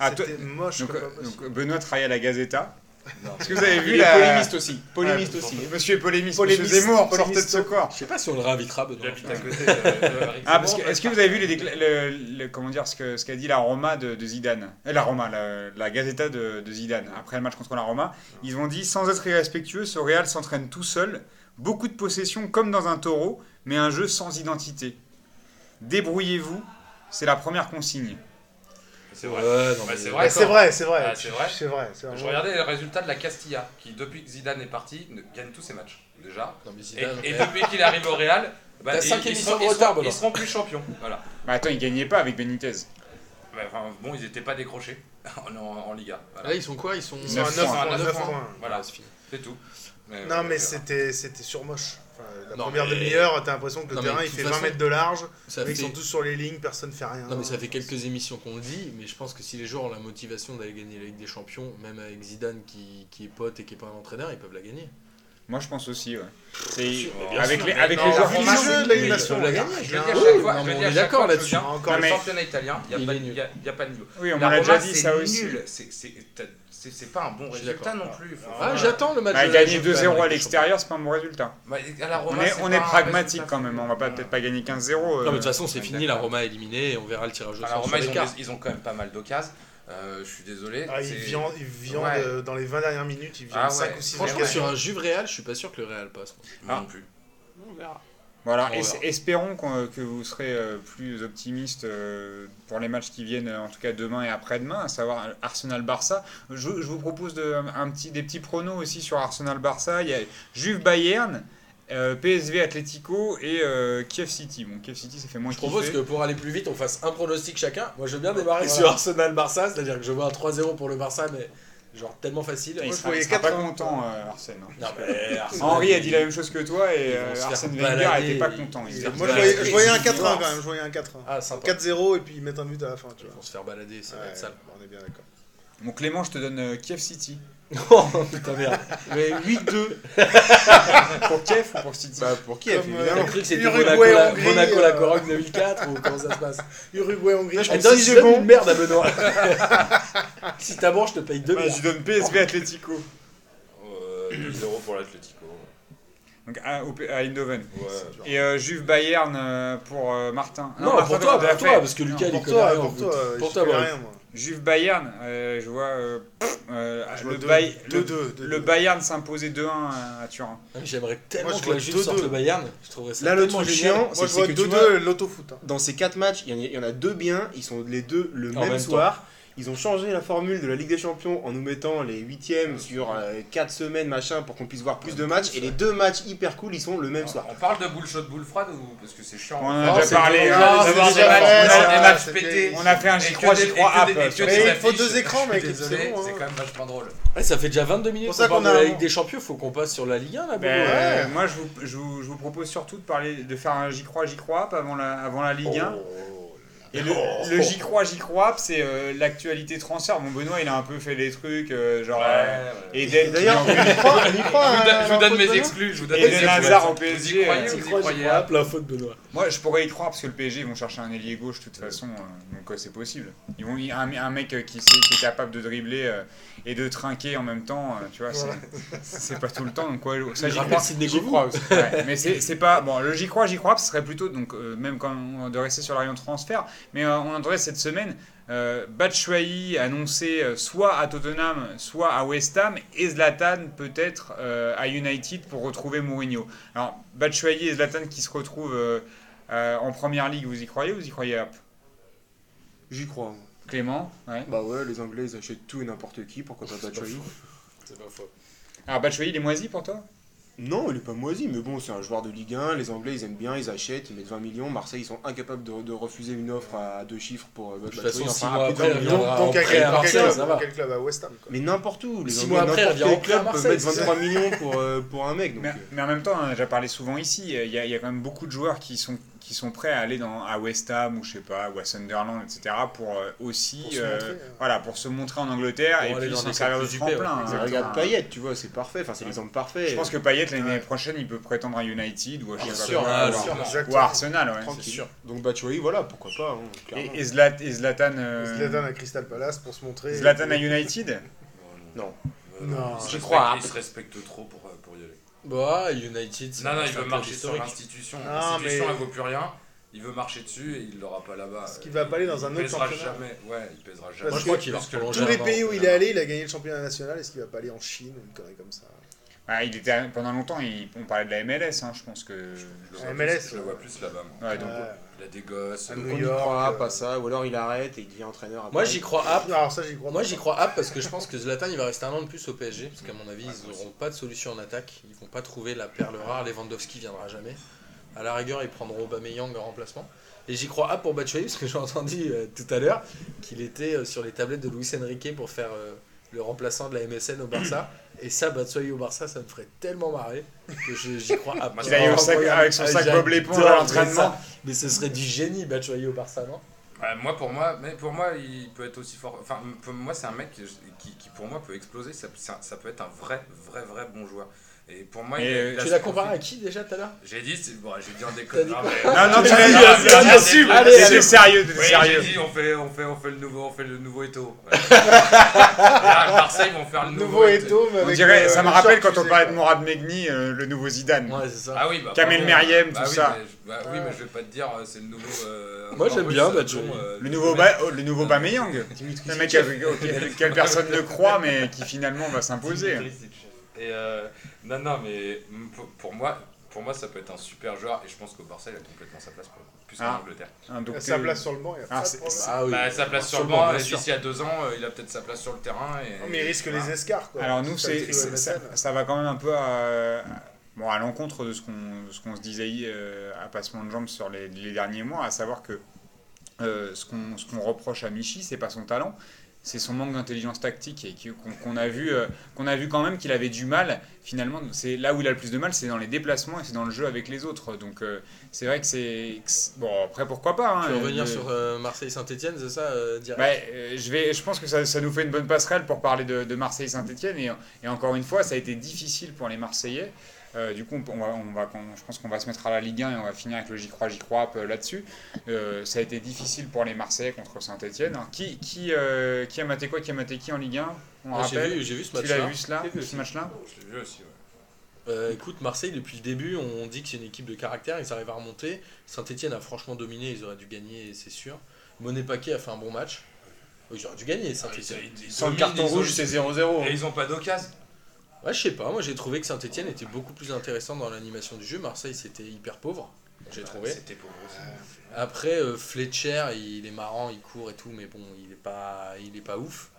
Ah, toi-
C'était moche
donc,
comme pas
euh,
possible.
donc, Benoît travaille à la Gazeta.
Non.
Est-ce que vous avez vu
Il est
la...
polémiste aussi. Polémiste
Ah,
aussi.
Monsieur est polémiste.
Polémiste,
Monsieur Zemmour, sortez de
polémisto.
ce corps.
Je sais pas si on le réinvitera, Benoît.
J'habite à côté de- de Eric
Ah, parce que est-ce que vous avez vu les décla- le, le- comment dire ce qu'a dit la Roma de, de Zidane? Euh, La Roma, la, la Gazeta de, de Zidane après le match contre la Roma, ils ont dit sans être irrespectueux, ce Real s'entraîne tout seul, beaucoup de possession comme dans un taureau, mais un jeu sans identité. Débrouillez-vous, c'est la première consigne.
C'est vrai. Ouais, c'est vrai.
c'est vrai, c'est vrai.
Ah, c'est vrai.
C'est vrai.
Je regardais les résultats de la Castilla, qui depuis que Zidane est parti, ne- gagne tous ses matchs, déjà.
Non, mais
Et,
Zidane,
et
ouais.
depuis qu'il arrive au Real, bah, ils, ils seront, ils
retard,
seront- ils plus champions. Voilà.
Bah attends, il gagnait pas avec Benitez.
Bah, enfin, bon, ils n'étaient pas décrochés en, en- en Liga. Voilà.
Là, ils sont quoi? Ils sont
Ils à
Neuf
9
points.
points.
Voilà,
Ouais, c'est fini.
Non, mais c'était c'était surmoche. Enfin, la
Non,
première
mais-
demi-heure, t'as l'impression que le
Non,
terrain il fait 20
façon,
mètres de large.
Ça
Les mecs
fait-
sont tous sur les lignes, personne fait rien.
Non mais ça fait quelques émissions qu'on le dit, mais je pense que si les joueurs ont la motivation d'aller gagner la Ligue des Champions, même avec Zidane qui, qui est pote et qui est pas un entraîneur, ils peuvent la gagner.
Moi, je pense aussi, ouais. C'est- avec les, avec
non,
les joueurs jouent.
jeu de
la gagner.
Je le dis à chaque fois, je chaque fois que viens-
Encore
Le championnat italien, il n'y a, pas de-
nul.
y a- y a pas de niveau.
Oui, on
La
déjà dit ça aussi.
C'est- pas un bon résultat non plus.
Ah, j'attends le match.
Bah, gagner
Juve,
2-0
quand
à l'extérieur, c'est pas un bon résultat.
Bah,
On
Roma,
est, on pragmatique quand même, on va pas peut-être pas gagner 15-0.
Non, mais de
euh,
toute façon, c'est fini, la Roma est éliminée on verra le tirage au
À la
sort
Roma, ils ont, ils ont quand même pas mal d'occasions. Euh, je suis désolé.
Ah, il
Ouais.
euh, dans les 20 dernières minutes, il viande
Ah
5
ouais.
ou 6
Franchement, sur un Juve Real, je suis pas sûr que le Real passe. moi.
Ah.
non plus.
On verra.
Voilà,
On
es-
verra.
espérons qu'on- que vous serez euh, plus optimiste euh, pour les matchs qui viennent, euh, en tout cas demain et après-demain, à savoir Arsenal-Barça. Je, je vous propose de, un petit, des petits pronos aussi sur Arsenal-Barça. Il y a Juve-Bayern, euh, PSV Atlético et euh, Kiev City. Bon, Kiev City, ça fait moins
Je propose
kiffer.
que pour aller plus vite, on fasse un pronostic chacun. Moi, je veux bien démarrer
Voilà.
sur Arsenal-Barça, c'est-à-dire que je vois un 3-0 pour le Barça, mais genre tellement facile.
Il
Moi, je
sera,
voyais
il sera pas
4-1.
content, euh, Arsène. hein.
Non, mais Arsenal,
Henri a dit la même chose que toi et euh, Arsène Wenger
balader.
était pas content. Il
Moi, je voyais, je voyais un
Ils
4-1
vont-
quand même, je voyais un 4-1.
Ah, sympa.
4-0 et puis ils mettent un but à la fin, tu
Ils
vois.
vont se faire balader, ça va
Ouais,
être sale.
on est bien d'accord.
Bon, Clément, je te donne euh, Kiev City.
Oh putain merde.
Mais 8-2
Pour Kiev ou pour City
bah, pour Kiev,
Comme, euh,
T'as
évidemment.
cru que c'était
Uruguay,
Monaco, la,
Hongrie,
Monaco la
euh,
Corogne 2004 ou comment ça se passe
Uruguay-Hongrie, je pense
donne,
que
je donne
bon.
une merde à Benoît. si t'as bon, je te paye deux
Bah,
bières.
je donne PSV Atlético.
Euh, 2-0 pour l'Atletico.
Donc à, au- à Eindhoven.
Ouais.
Et euh, Juve Bayern euh, pour euh, Martin.
Non,
Martin,
pour toi, pour toi, parce que Lucas, il
Pour
connaît
toi,
rien.
pour toi,
Pour toi,
rien, moi.
Juve Bayern, euh, je vois euh, euh,
Je vois
le,
deux-
Bay-
deux-
le-
deux- deux-
le
deux.
Bayern s'imposer 2-1 à, à Turin.
J'aimerais tellement
Moi, je
que la Juve
2-2.
sorte le Bayern. Je trouverais ça
Là, le truc
génial.
chiant,
Moi,
c'est
je vois
c'est que tu
2-2
vois,
l'autofoot. hein.
dans ces 4 matchs, il y, en a- il y en a deux biens, ils sont les deux le
En
même,
même
soir. Ils ont changé la formule de la Ligue des Champions en nous mettant les huitièmes sur 4 semaines machin pour qu'on puisse voir plus de matchs. Et les deux matchs hyper cool, ils sont le même soir.
On parle de boule chaude, boule froide ou parce que c'est chiant.
On en a déjà
c'est
parlé.
c'est
on a-
c'est
des
déjà
matchs
fait.
pétés. On a fait un
Et que
J3,
des-
J3
et que
app.
des- et que
sur
des
les-
Mais il faut deux écrans, mec, c'est
désolé,
bon, hein.
C'est quand même vachement drôle.
Ouais, ça fait déjà 22 minutes
Pour
qu'on
ça
parle
qu'on
de
a
la Ligue des Champions. Faut qu'on passe sur la Ligue 1 là.
Ben, euh, moi, je vous, je, vous, je vous propose surtout de, parler, de faire un J'y crois, J'y crois app avant la, avant la Ligue 1. Et le, le J'y crois, J'y crois c'est euh, l'actualité transfert. Bon, Benoît, il a un peu fait les trucs, euh, genre euh, Eden
D'ailleurs, on y croit, y croit.
Je vous donne- je vous donne
l'info de
mes exclus. Je vous donne
Et
mes
Eden. Hazard au
Vous y
PSG. euh,
vous y
crois, j'y
croyez
crois. Hop, l'info de Benoît.
Moi, je pourrais y croire parce que le PSG, ils vont chercher un ailier gauche de toute façon, euh, donc euh, c'est possible. Ils vont y- un, un mec euh, qui, sait, qui est capable de dribbler euh, et de trinquer en même temps, euh, tu vois, c'est- c'est pas tout le temps. Donc ouais, ça
Il
j'y crois. J'y crois aussi. Ouais, mais c'est c'est pas bon. Le j'y crois, j'y crois, ce serait plutôt donc euh, même quand on de rester sur la rayon de transfert, mais euh, on entendrait cette semaine. Euh, Batshuayi annoncé euh, soit à Tottenham, soit à West Ham, et Zlatan peut-être euh, à United pour retrouver Mourinho. Alors Batshuayi et Zlatan qui se retrouvent euh, euh, en première ligue, vous y croyez ou vous y croyez hop?
J'y crois.
Clément ouais.
Bah ouais, les Anglais ils achètent tout et n'importe qui, pourquoi pas Batshuayi?
C'est pas faux.
Alors Batshuayi, il est moisi pour toi?
Non, il est pas moisi, mais bon, c'est un joueur de Ligue 1. Les Anglais, ils aiment bien, ils achètent, ils mettent 20 millions. Marseille, ils sont incapables de, de refuser une offre à deux chiffres pour euh,
De toute
Batshuayi.
façon, six
Enfin,
mois après,
20
il
Donc, à quel, club, À West Ham. quoi.
Mais n'importe où. Les
Six
Anglais,
mois après,
quel club peut mettre
c'est
23 millions pour, euh, pour un mec. Donc,
mais,
euh,
mais en même temps, a déjà parlé souvent ici, il y, a, il y a quand même beaucoup de joueurs qui sont, qui sont prêts à aller dans, à West Ham ou je sais pas, ou à Sunderland, etc. pour euh, aussi,
Pour se
euh,
montrer, hein.
voilà, pour se montrer en Angleterre et puis
des
servir de tremplin.
ouais.
hein.
regarde Payet, tu vois, c'est parfait. Enfin, c'est l'exemple parfait.
Je pense que Payet l'année
Ouais.
prochaine, il peut prétendre à United ou à, je sais pas
ah,
ou à- Arsenal. Ouais.
Tranquille. Donc Batshuayi, voilà, pourquoi pas. hein.
Et, et, Zlat- et Zlatan, euh,
Zlatan à Crystal Palace pour se montrer.
Zlatan à United?
Non.
Se respecte-
crois.
Il se respecte trop pour, euh, pour y aller.
Bah, United. c'est
Non, non, il veut marcher sur l'institution.
Non,
L'institution,
mais-
elle vaut plus rien. Il veut marcher dessus et il l'aura pas là-bas.
Parce qu'il va pas aller dans un
Il
autre
pèsera
championnat.
jamais. Ouais, il pèsera jamais.
Parce
Moi, je crois qu'il va
Parce que
prolonger
Tous les pays où il est allé, il a gagné le championnat national. Est-ce qu'il va pas aller en Chine ou une connerie comme ça?
Ah, il était, Pendant longtemps, il- on parlait de la MLS, hein, je pense que.
Je le vois
La
plus-
MLS,
Je le vois plus là-bas. moi.
Ouais, donc,
Ouais.
Il a des gosses.
À New
Donc on y
York,
croit
euh,
pas ça, ou alors il arrête et il devient entraîneur. après.
Moi, j'y crois à
Alors ça, j'y crois.
Moi j'y crois app parce que je pense que Zlatan il va rester un an de plus au PSG parce qu'à mon avis ils n'auront pas de solution en attaque, ils vont pas trouver la perle rare, Lewandowski viendra jamais. À la rigueur ils prendront Aubameyang en remplacement. Et j'y crois app pour Batshuayi parce que j'ai entendu euh, tout à l'heure qu'il était euh, sur les tablettes de Luis Enrique pour faire euh, le remplaçant de la MSN au Barça. Et ça, Batshuayi au Barça, ça me ferait tellement marrer que je- j'y crois à
Qu'il aille au sac- avec son sac Bob l'éponge à l'entraînement.
Mais ce serait du génie, Batshuayi au Barça, non?
Moi, pour moi, mais pour moi, il peut être aussi fort. Enfin, pour moi, c'est un mec qui, qui, qui, pour moi, peut exploser. Ça, ça, ça peut être un vrai, vrai, vrai bon joueur. Et pour moi,
Et,
il
Tu l'as comparé à qui déjà tout à l'heure?
J'ai dit, c'est- bon, j'ai dit en
quoi
Non, non, tu l'as dit,
bien sûr,
T'étais sérieux, t'étais
Oui,
sérieux.
j'ai dit, on fait, on fait, on fait le nouveau, on fait le nouveau Eto. Ouais. À Marseille, ils vont faire le nouveau,
Nouveau. Eto,
On dirait,
euh,
ça me
le
rappelle quand on parlait de. Mourad Megni, euh, le nouveau Zidane.
Ouais, c'est ça.
Ah oui, bah,
Kamel. Meriem,
Bah
tout ça.
bah oui, mais je vais pas te dire, euh, c'est le nouveau. euh,
Moi, j'aime bien
bon, euh,
Le nouveau, oh, le nouveau Bameyang. Le mec auquel personne ne croit, mais qui finalement va s'imposer.
Et euh, non, non, mais pour, moi, pour moi, ça peut être un super joueur et je pense qu'au Barça, il a complètement sa place pour le coup, plus qu'en
Ah.
Angleterre.
Donc,
Sa
euh,
place sur le banc, il a
Ah,
pas de problème.
Ah oui.
bah, sa place sur le
banc,
d'ici à deux ans, euh, il a peut-être sa place sur le terrain. Et,
Non, mais il risque
voilà.
les escarres, quoi.
Alors nous, c'est, ça, va quand même un peu à, bon, à l'encontre de ce qu'on, ce qu'on se disait euh, à passement de jambes sur les, les derniers mois, à savoir que euh, ce, qu'on, ce qu'on reproche à Michi, c'est pas son talent, c'est son manque d'intelligence tactique et qu'on, a vu, euh, qu'on a vu quand même qu'il avait du mal. Finalement, c'est là où il a le plus de mal, c'est dans les déplacements et c'est dans le jeu avec les autres. Donc euh, c'est vrai que c'est, bon après pourquoi pas. hein,
Tu veux revenir
le-
sur euh, Marseille-Saint-Etienne, c'est ça, euh, direct?
Bah, euh, je, vais, je pense que ça, ça nous fait une bonne passerelle pour parler de, de Marseille-Saint-Etienne. Et, et encore une fois, ça a été difficile pour les Marseillais. Euh, du coup, on va, on va, on- je pense qu'on va se mettre à la Ligue 1 et on va finir avec le J'y crois, J'y crois up, euh, là-dessus. Euh, ça a été difficile pour les Marseillais contre Saint-Etienne. Qui, qui, euh, qui a maté quoi Qui a maté qui en Ligue 1 On
Moi, j'ai
rappelle
vu, j'ai vu ce
Tu
match-là.
l'as vu cela,
J'ai vu
ce match-là?
Je l'ai vu aussi, ouais.
Euh, écoute, Marseille, depuis le début, on dit que c'est une équipe de caractère, ils arrivent à remonter. Saint-Etienne a franchement dominé, ils auraient dû gagner, c'est sûr. Monet Paquet a fait un bon match. Ils auraient dû gagner, Saint-Etienne.
Ils- ils
Sans le carton rouge, c'est 0-0.
Et ils ont pas d'occasion.
Ouais, je sais pas, moi j'ai trouvé que Saint-Etienne était beaucoup plus intéressant dans l'animation du jeu. Marseille, c'était hyper pauvre, j'ai trouvé.
C'était pauvre aussi.
Après, euh, Fletcher, il est marrant, il court et tout, mais bon, il est pas, il est pas ouf.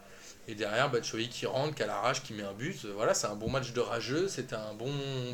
Et derrière, Batshuayi qui rentre, qui a la rage, qui met un but. Euh, Voilà, c'est un bon match de rageux. C'était un bon,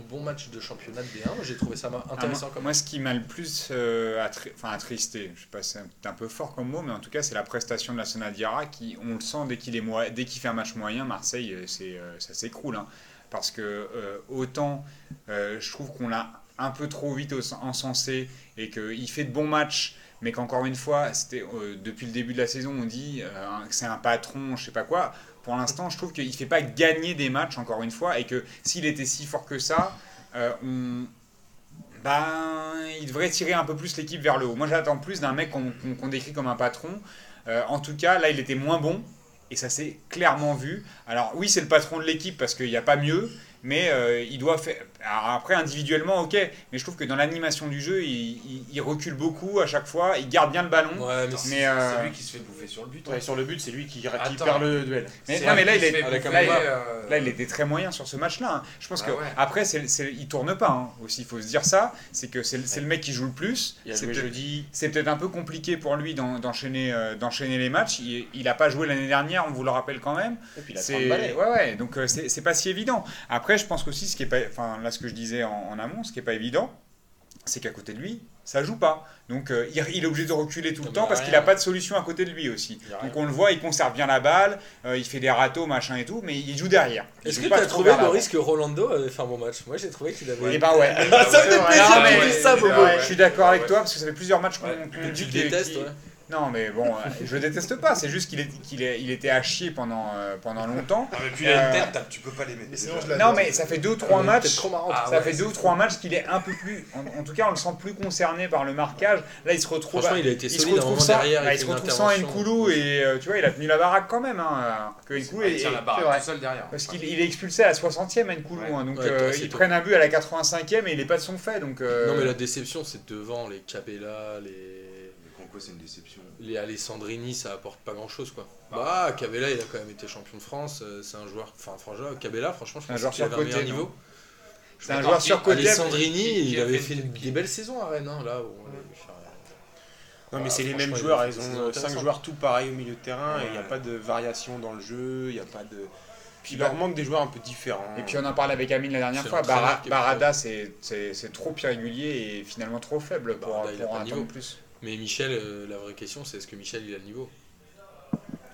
bon match de championnat de D1. J'ai trouvé ça
Ah,
intéressant
moi,
comme
moi, ce qui m'a le plus euh, attri- attristé, je sais pas, c'est un, peu fort comme mot, mais en tout cas, c'est la prestation de la Sonadiara qui, on le sent dès qu'il est moi, dès qu'il fait un match moyen, Marseille, euh, c'est, euh, ça s'écroule. hein. parce que euh, autant, je trouve qu'on l'a un peu trop vite encensé et qu'il fait de bons matchs, mais qu'encore une fois, c'était euh, depuis le début de la saison, on dit euh, que c'est un patron, je sais pas quoi. Pour l'instant, je trouve qu'il fait pas gagner des matchs, encore une fois, et que s'il était si fort que ça, euh, on, ben, il devrait tirer un peu plus l'équipe vers le haut. Moi, j'attends plus d'un mec qu'on décrit comme un patron. En tout cas, là, il était moins bon. Et ça s'est clairement vu. Alors oui, c'est le patron de l'équipe parce qu'il n'y a pas mieux, mais il doit faire... Alors, après, individuellement, ok, mais je trouve que dans l'animation du jeu, il, il- il recule beaucoup à chaque fois, il garde bien le ballon.
Ouais, mais
Mais, euh,
C'est lui qui se fait bouffer sur le but.
Ouais, sur le but, c'est lui qui, qui perd le duel.
Mais, non, mais là, il est, là,
euh,
Là, il était très moyen sur ce match-là. hein. Je pense
Ah
que
ouais.
après, c'est, c'est- il tourne pas hein, aussi. Il faut se dire ça. C'est que c'est, le- mec qui joue le plus. C'est peut-être, un peu compliqué pour lui d'en- d'enchaîner, euh, d'enchaîner les matchs. Il n'a pas joué l'année dernière, on vous le rappelle quand même.
Et puis il a 30
C'est
balais.
ouais, ouais. Donc euh, c'est, pas si évident. Après, je pense qu'aussi ce qui est pas, enfin ce que je disais en, en amont, ce qui est pas évident, c'est qu'à côté de lui, ça joue pas. Donc euh, il, il est obligé de reculer tout le temps parce qu'il n'a pas de solution à côté de lui aussi. Donc on le voit, il conserve bien la balle, euh, il fait des râteaux, machin et tout, mais il joue derrière.
Est-ce que tu as trouvé. Maurice, que Rolando avait fait un bon match? Moi, j'ai trouvé qu'il avait.
Eh ben ouais.
Ah, ça me fait plaisir que tu dises ça,
c'est
Bobo.
Je suis d'accord avec toi parce que ça fait plusieurs matchs qu'on
Ouais.
dit qu'il-
ouais.
Non mais bon, euh, je déteste pas, c'est juste qu'il est, qu'il est- il était à chier pendant, euh, pendant longtemps.
Ah, mais puis il a une tête, tu peux pas les mettre.
Mais sinon.
Non mais ça fait deux ou trois
C'est
matchs.
trop marrant.
Ah,
Ça
ouais,
fait deux ou trois matchs qu'il est un peu plus, en, en tout cas on le sent plus concerné par le marquage. Là il se retrouve,
Franchement, il a été
il se
solide un
retrouve sans,
derrière.
bah,
il
il se retrouve sans. Nkoulou et euh, tu vois il a tenu la baraque quand même. Hein, que Nkoulou
il
est-
tient la tout seul derrière.
Parce qu'il il est expulsé à la 60e Nkoulou,
Ouais.
hein, donc
Ouais,
euh, ils prennent un but à la 85e et il est pas de son fait. Donc,
Non, mais la déception, c'est devant les Cabella, les.
C'est une déception.
Les Alessandrini, ça apporte pas grand chose quoi. Bah, Cabella, il a quand même été champion de France. euh, C'est un joueur. Enfin, franchement, Cabella, franchement, je
Un
pense
joueur
qu'il avait un meilleur
non
niveau.
c'est un joueur surcoté.
Alessandrini,
qui- qui
il avait
fait
des belles saisons à Rennes. hein, là, où on avait fait rien.
Non, mais
Ah,
c'est les mêmes joueurs, ils ont 5
intéressantes.
joueurs tout pareil au milieu de terrain et il n'y a pas de variation dans le jeu, il n'y a pas de. Puis il leur manque des joueurs un peu différents.
Et puis on en parlait avec Amine la dernière fois, Barada c'est c'est- c'est trop irrégulier et finalement trop faible pour,
Barada,
pour
niveau.
de plus.
Mais Michel, euh, la vraie question, c'est est-ce que Michel, il a le niveau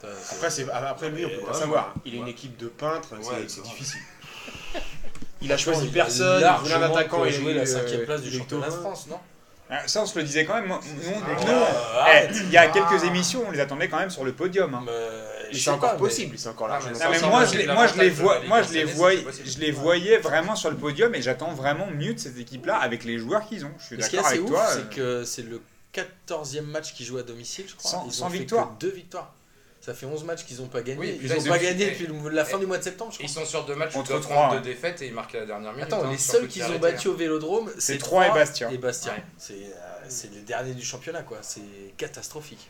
Ça, c'est-
Après, c'est- après lui, on peut pas savoir. Il a
ouais.
une équipe de peintres, c'est-
Ouais,
c'est
grave.
difficile. Il a choisi
Il a
personne, il voulait un
largement
attaquant, il a
joué la
euh,
cinquième place du championnat de. France, non
Ah, Ça, on se le disait quand même. Nous,
Ah,
nous, eh,
Arrête.
il y a quelques émissions, on les attendait quand même sur le podium. hein.
Mais, je
c'est encore
pas, mais-
possible, c'est encore
Ah,
largement
mais
Non, mais
Ça,
moi,
c'est
je les, moi, je les vois, moi,
des
je les
c'est
je voyais vraiment sur le podium et j'attends vraiment mieux de cette équipe-là avec les joueurs qu'ils ont. Je suis
Mais ce qui est
d'accord
assez
avec
ouf,
toi.
c'est
euh,
que c'est le 14e match qu'ils jouent à domicile, je crois.
Sans-
Ils
sans
ont fait
victoire.
que deux victoires. Ça fait 11 matchs qu'ils n'ont pas gagné.
Oui,
ils n'ont
ils
pas gagné depuis la fin du mois de septembre, je
Ils
crois.
sont sur deux matchs
Contre
contre
trois,
trois
ouais.
de défaites et ils marquent à la dernière minute.
Attends,
hein,
les seuls qu'ils ont battus au Vélodrome,
C'est
c'est
Troyes et
Troyes
Bastia.
Et Bastia.
Ouais.
C'est euh, les derniers du championnat, quoi. C'est catastrophique.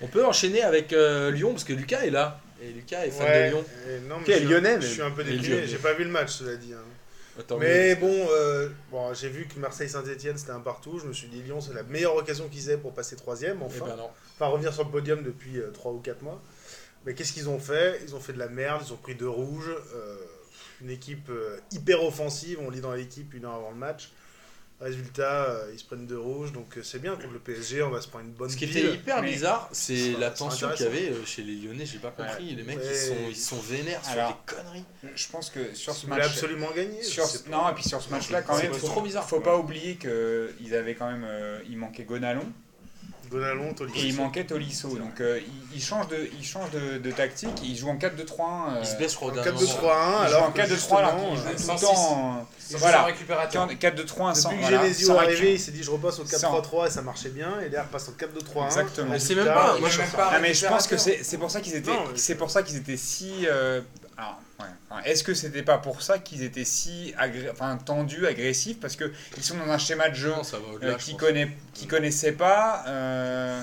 On peut enchaîner avec euh, Lyon, parce que Lucas est là. Et Lucas est fan
Ouais,
de Lyon.
et non, mais
Qui est
je suis-
lyonnais,
Je
mais-
suis un peu
mais
déprimé,
lyonnais.
j'ai pas vu le match, cela dit. hein.
Attends,
Mais bon, euh, bon j'ai vu que Marseille-Saint-Etienne c'était un partout. Je me suis dit, Lyon, c'est la meilleure occasion qu'ils aient pour passer troisième,
Eh
enfin.
ben non.
Enfin, revenir sur le podium depuis 3 ou 4 mois. Mais qu'est-ce qu'ils ont fait? Ils ont fait de la merde, ils ont pris deux rouges. euh, une équipe euh, hyper offensive, on lit dans l'équipe une heure avant le match. Résultat, euh, ils se prennent deux rouges, donc euh, c'est bien contre le PSG, on va se prendre une bonne
Ce qui
pile.
était hyper
mais-
bizarre, c'est
C'est-
la
c'est
tension qu'il y avait euh, chez les Lyonnais, j'ai pas compris. Les mecs,
Ouais.
ils, sont, ils sont vénères sur
Alors,
des conneries.
Je pense que sur ce match,
absolument je
sur,
sais pas.
non, et puis sur ce match-là, quand
C'est
même,
trop
faut,
bizarre.
faut pas oublier que ils avaient quand même, euh, il manquait Gonalon
Gonalon, Tolisso.
et il manquait Tolisso. Donc euh, ils, ils changent de, ils changent de, de tactique. Ils jouent en 4-2-3-1. euh,
Ils se blessent, je crois, au
En
dernier
4-2-3-1,
moment.
ils jouent
alors
en
que
4-2-3 alors jouent
euh,
tout
sans
le temps. Voilà.
récupérateur.
4-2-3-1 sans.
Depuis que
voilà,
Genesio est arrivé, il s'est dit je repasse au
Sans-
4-3-3 et ça marchait bien. Et derrière, passe au 4-2-3-1.
Exactement.
Mais c'est même pas-
il
moi, je-
sorti.
Ah mais je pense que
récupérateur.
c'est c'est pour ça qu'ils étaient
Non, mais-
c'est pour ça qu'ils étaient si euh, alors, ouais. Enfin, est-ce que c'était pas pour ça qu'ils étaient si agré- enfin tendus agressifs? Parce que ils sont dans un schéma de jeu euh, qu'ils qu'ils connaissaient pas euh,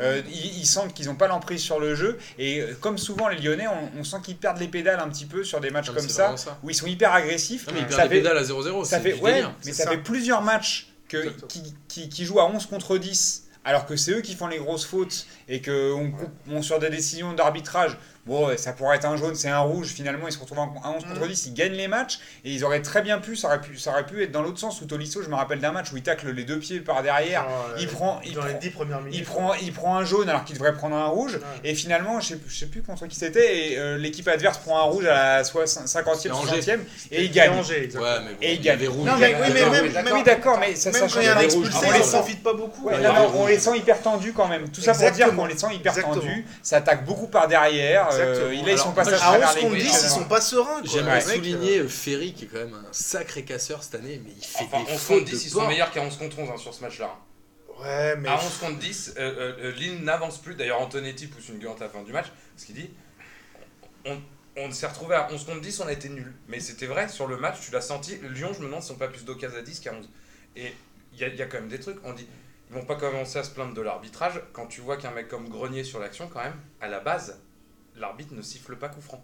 euh, ils, ils sentent qu'ils n'ont pas l'emprise sur le jeu et comme souvent les Lyonnais on, on sent qu'ils perdent les pédales un petit peu sur des matchs comme ça
ça.
où ils sont hyper agressifs
Non, mais ils
ça
perdent les
fait
pédales à 0-0.
ça fait ouais mais ça,
ça.
fait plusieurs matchs que qui, qui, qui jouent à 11 contre 10 alors que c'est eux qui font les grosses fautes et que on coupe on, sur des décisions d'arbitrage bon ouais, ça pourrait être un jaune c'est un rouge finalement ils se retrouvent en- à 11 contre
Mm.
10 ils gagnent les matchs et ils auraient très bien pu ça aurait pu ça aurait pu être dans l'autre sens où Tolisso je me rappelle d'un match où il tacle les deux pieds par derrière
euh,
il prend il
dans
prend,
les 10 premières minutes.
il prend, il prend un jaune alors qu'il devrait prendre un rouge.
Ouais.
Et finalement, je sais, je sais plus contre qui c'était. Et euh, l'équipe adverse prend un rouge à la soix- 50e,
C'est Angers.
60e. Et il gagne.
Ouais, mais bon,
Et il gagne.
Non, mais, oui, mais
d'accord,
même,
mais ça, ça change. On
ils
les
s'en
sent-
pas beaucoup.
On les sent hyper tendus quand même. Tout ça pour dire qu'on les sent hyper tendus. Ça attaque beaucoup par derrière. Euh, ils sont
Alors,
passés
moi,
à
À
travers
11
les
contre
grilles,
10, ils sont pas sereins.
J'aimerais souligner euh, Ferry qui est quand même un sacré casseur cette année, mais il fait
Enfin,
des
11
fautes
contre 10,
de
ils sont meilleurs qu'à 11 contre 11 hein, sur ce match-là.
euh, Ouais, mais.
À 11 contre 10, euh, euh, euh, Lille n'avance plus. D'ailleurs, Antonetti pousse une gueule à la fin du match. Parce qu'il dit on, on s'est retrouvé à 11 contre 10, on a été nul. Mais c'était vrai, sur le match, tu l'as senti. Lyon, je me demande s'ils n'ont pas plus d'occasions à 10 qu'à 11. Et il y, a- il y a quand même des trucs. On dit ils vont pas commencer à se plaindre de l'arbitrage. Quand tu vois qu'un mec comme Grenier sur l'action, quand même, à la base, l'arbitre ne siffle pas coup franc.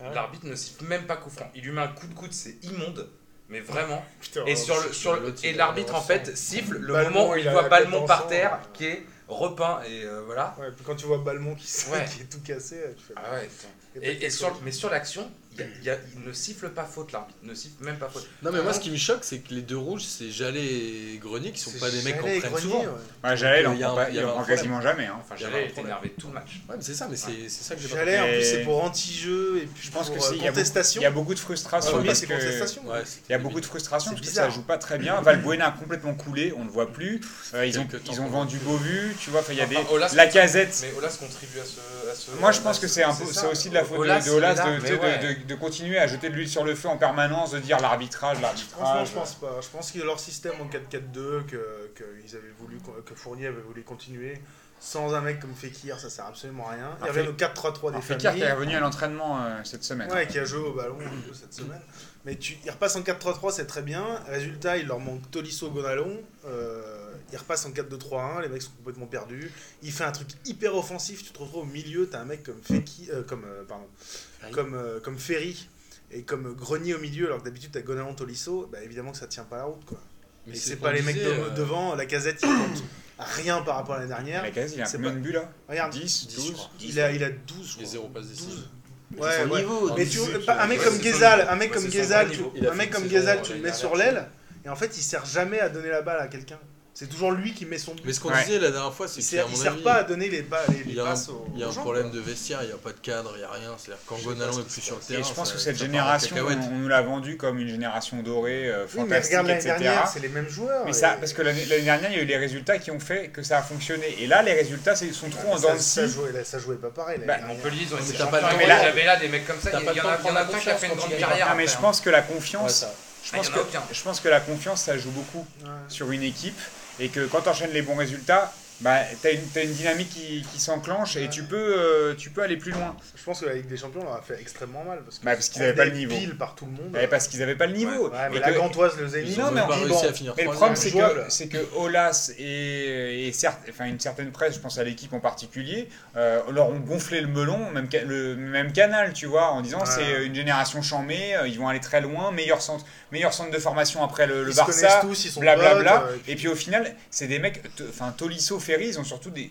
Ah ouais
L'arbitre ne siffle même pas coup franc. Il lui met un coup de coude, c'est immonde. Mais vraiment,
Putain,
et sur le, sur le-
l'autre,
et l'arbitre en fait siffle le
Balmont,
moment où il voit Balmont par terre qui est repeint et euh, voilà.
Ouais, puis quand tu vois Balmont qui, est tout cassé, tu fais.
Ah ouais,
Et
Et, et
peut-être
sur, mais sur l'action, y a- il y a- il ne siffle pas faute l'arbitre, ne siffle même pas faute.
Non, mais moi, ce qui me choque, c'est que les deux rouges, c'est Jallet et Grenier qui sont pas des mecs qu'on prenne
Grenier,
souvent.
ouais.
Ouais, J'allais, il en prend quasiment jamais. hein.
Enfin, être
problème.
énervé tout le match.
Ouais, mais c'est ça, mais c'est c'est ça que j'ai pas
Chalet, en plus, c'est pour anti-jeu et puis
Je pense
pour
que
euh,
c'est- il y a beaucoup-
contestation.
Il y a beaucoup de frustration
Premier,
parce
c'est
que.
Ouais,
Il y a beaucoup de frustration parce que ça joue pas très bien. Valbuena a complètement coulé, on ne le voit plus. Euh, ils, ont, ils vendu Beauvu, tu vois. Il y a des. La casette.
Mais Olas contribue à ce.
Moi, je pense que c'est un peu,
ça.
c'est aussi de la faute de-
Olas,
de
Il
de, continuer à jeter de l'huile sur le feu en permanence, de dire l'arbitrage,
Franchement,
l'arbitrage.
je pense pas. Je pense que leur système en 4-4-2, que, que, ils avaient voulu, que Fournier avait voulu continuer, sans un mec comme Fekir, ça sert absolument à rien.
Alors,
reviennent
Fe-
au 4-3-3 des
Fekir qui est revenu à l'entraînement euh, cette semaine.
Ouais, qui a joué au ballon cette semaine. Mais tu, ils repassent en 4-3-3, c'est très bien. Résultat, il leur manque Tolisso Gonalon. Euh, ils repassent en 4-2-3-1, les mecs sont complètement perdus. Il fait un truc hyper offensif, tu te retrouves au milieu, t'as un mec comme Fekir, euh, comme, euh, pardon,
Ferry.
comme, euh, comme Ferry et comme Grenier au milieu, alors que d'habitude t'as Gonalon Tolisso, bah évidemment que ça tient pas la route quoi.
Mais
Et
c'est
c'est
ce
pas les mecs de-
euh,
devant, la casette il compte rien par rapport à l'année dernière.
La case, il a
C'est
combien
pas-
de buts là
Regarde,
10,
10, je
12
crois.
il a, il a 12. je
Les
crois.
zéro passes décisives.
12.
C'est
Ouais,
son
ouais.
niveau.
Mais tu, un mec
ouais,
comme Gezal, un mec
Ouais,
comme Gezal, tu-.
Il
un mec comme Gezal, tu le mets sur l'aile, et en fait il sert jamais à donner la balle à quelqu'un. C'est toujours lui qui met son but.
Mais ce qu'on
Ouais.
disait la dernière fois, c'est
Il
qu'à
sert,
avis,
pas à donner les, ba- les,
il
les
y a un,
passes aux,
il y a un
gens,
problème
quoi.
de vestiaire, il n'y a pas de cadre, il n'y a rien. C'est-à-dire quand Gonalon est plus sur le terrain.
Et je pense
ça-
que cette
en
génération, on nous l'a vendue comme une génération dorée, euh,
Oui, mais
fantastique,
regarde l'année
etc.
dernière, c'est les mêmes joueurs.
Mais
et-
ça, parce que l'année dernière, il y a eu les résultats qui ont fait que ça a fonctionné. Et là, les résultats sont trop en
ça,
dents de
ça,
scie.
jouait, ça jouait pas pareil.
Bah.
Montpellier, ils ont
Mais
été mais là,
de-
il y avait là des mecs comme ça. Il y, en a, en plein qui a fait une grande carrière.
Mais je pense que la confiance,
ça.
je
Ah,
pense
en
que je pense que la confiance, ça joue beaucoup
Ouais.
sur une équipe et que quand tu enchaînes les bons résultats, bah, tu as, une dynamique qui, qui s'enclenche et tu peux, euh, tu peux aller plus loin.
Je pense que la Ligue des Champions leur a fait extrêmement mal. Parce,
Bah, qu'ils
se
avaient pas le niveau.
pile par tout le monde.
Parce qu'ils n'avaient pas le niveau.
Ouais, mais
Et
la
que-
Gantoise, le Zénith,
Ils
Non,
ont
mais
même pas réussi
bon,
à finir
Mais le problème, c'est que, c'est que Olas et, et certes, enfin, une certaine presse, je pense à l'équipe en particulier, euh, leur ont gonflé le melon, même, le même canal, tu vois, en disant
Ouais.
c'est une génération chamée, euh, ils vont aller très loin, meilleur centre, meilleur centre de formation après le, le Barça,
tous, ils sont
blablabla.
potes, euh,
Et puis au final, c'est des mecs, enfin Tolisso, Ferry, ils ont surtout des,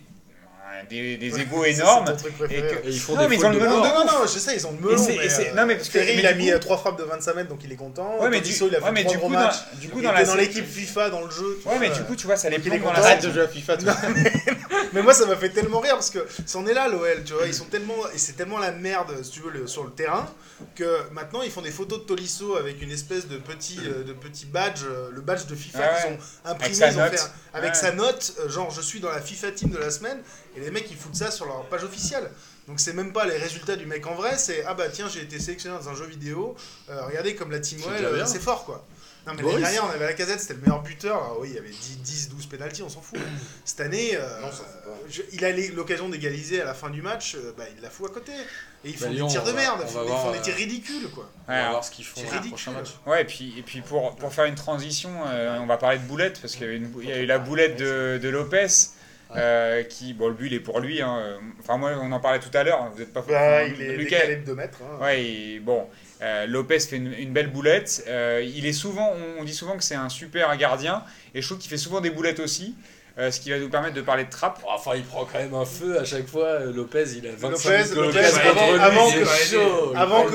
des, des égos énormes.
ton truc
Et que-
Et ils font
Non, mais
des
ils ont le
de
melon
Non, non, non, je sais, ils ont le melon. Mais, euh,
non, mais parce que-
Ferry,
mais
il a mis
coup-
euh, trois frappes de 25 mètres, donc il est content.
Ouais, mais
Tolisso,
du-
il a fait
ouais, mais
trois
du
gros
coup, dans-
matchs.
du coup,
il
dans
était
la
dans
sé-
l'équipe FIFA, dans le jeu. tu
Ouais, mais du coup, tu vois, ça les plombe dans
content.
la
Arrête
sélection.
de jouer à FIFA.
Mais moi, ça m'a fait tellement rire parce que c'en est là, l'OL, tu vois. Ils sont tellement. Et c'est tellement la merde, si tu veux, sur le terrain, que maintenant, ils font des photos de Tolisso avec une espèce de petit, euh, de petit badge, le badge de FIFA
Ouais,
qu'ils ont imprimé.
Avec sa
ils ont
note.
fait avec
Ouais.
sa note, genre, je suis dans la FIFA team de la semaine. Et les mecs, ils foutent ça sur leur page officielle. Donc, c'est même pas les résultats du mec en vrai, c'est ah bah tiens, j'ai été sélectionné dans un jeu vidéo. euh, regardez comme la team OL, euh, c'est fort quoi. Non, mais l'année dernière, on avait la casette, c'était le meilleur buteur. Alors, oui, il y avait 10, 10 12 pénalties, on s'en fout. Cette année, euh,
Non, on s'en fout pas.
je- il a l'occasion d'égaliser à la fin du match, euh, bah, il la fout à côté. Et ils
Bah,
font
Lyon,
des tirs de
on va-
merde,
on
ils
va
font, ils
voir,
font des tirs ridicules quoi.
On
Ouais,
va voir ce qu'ils font le
ridicule.
prochain match.
Ouais, et puis, et puis pour, pour faire une transition, euh, on va parler de boulette, parce qu'il y, a eu la boulette de, de Lopez, euh, qui, bon, le but, il est pour lui. hein. Enfin, moi, on en parlait tout à l'heure, vous êtes pas
Bah, il est
Lucas-
décalé de 2 mètres. hein.
Ouais, et bon, euh, Lopez fait une, une belle boulette. Euh, il est souvent, on, on dit souvent que c'est un super gardien, et je trouve qu'il fait souvent des boulettes aussi, euh, ce qui va nous permettre de parler de trappe.
Enfin, il prend quand même un feu à chaque fois. Lopez, il a 25
Lopez,
minutes
Lopez,
contre lui,
avant que-
chaud.
Avant que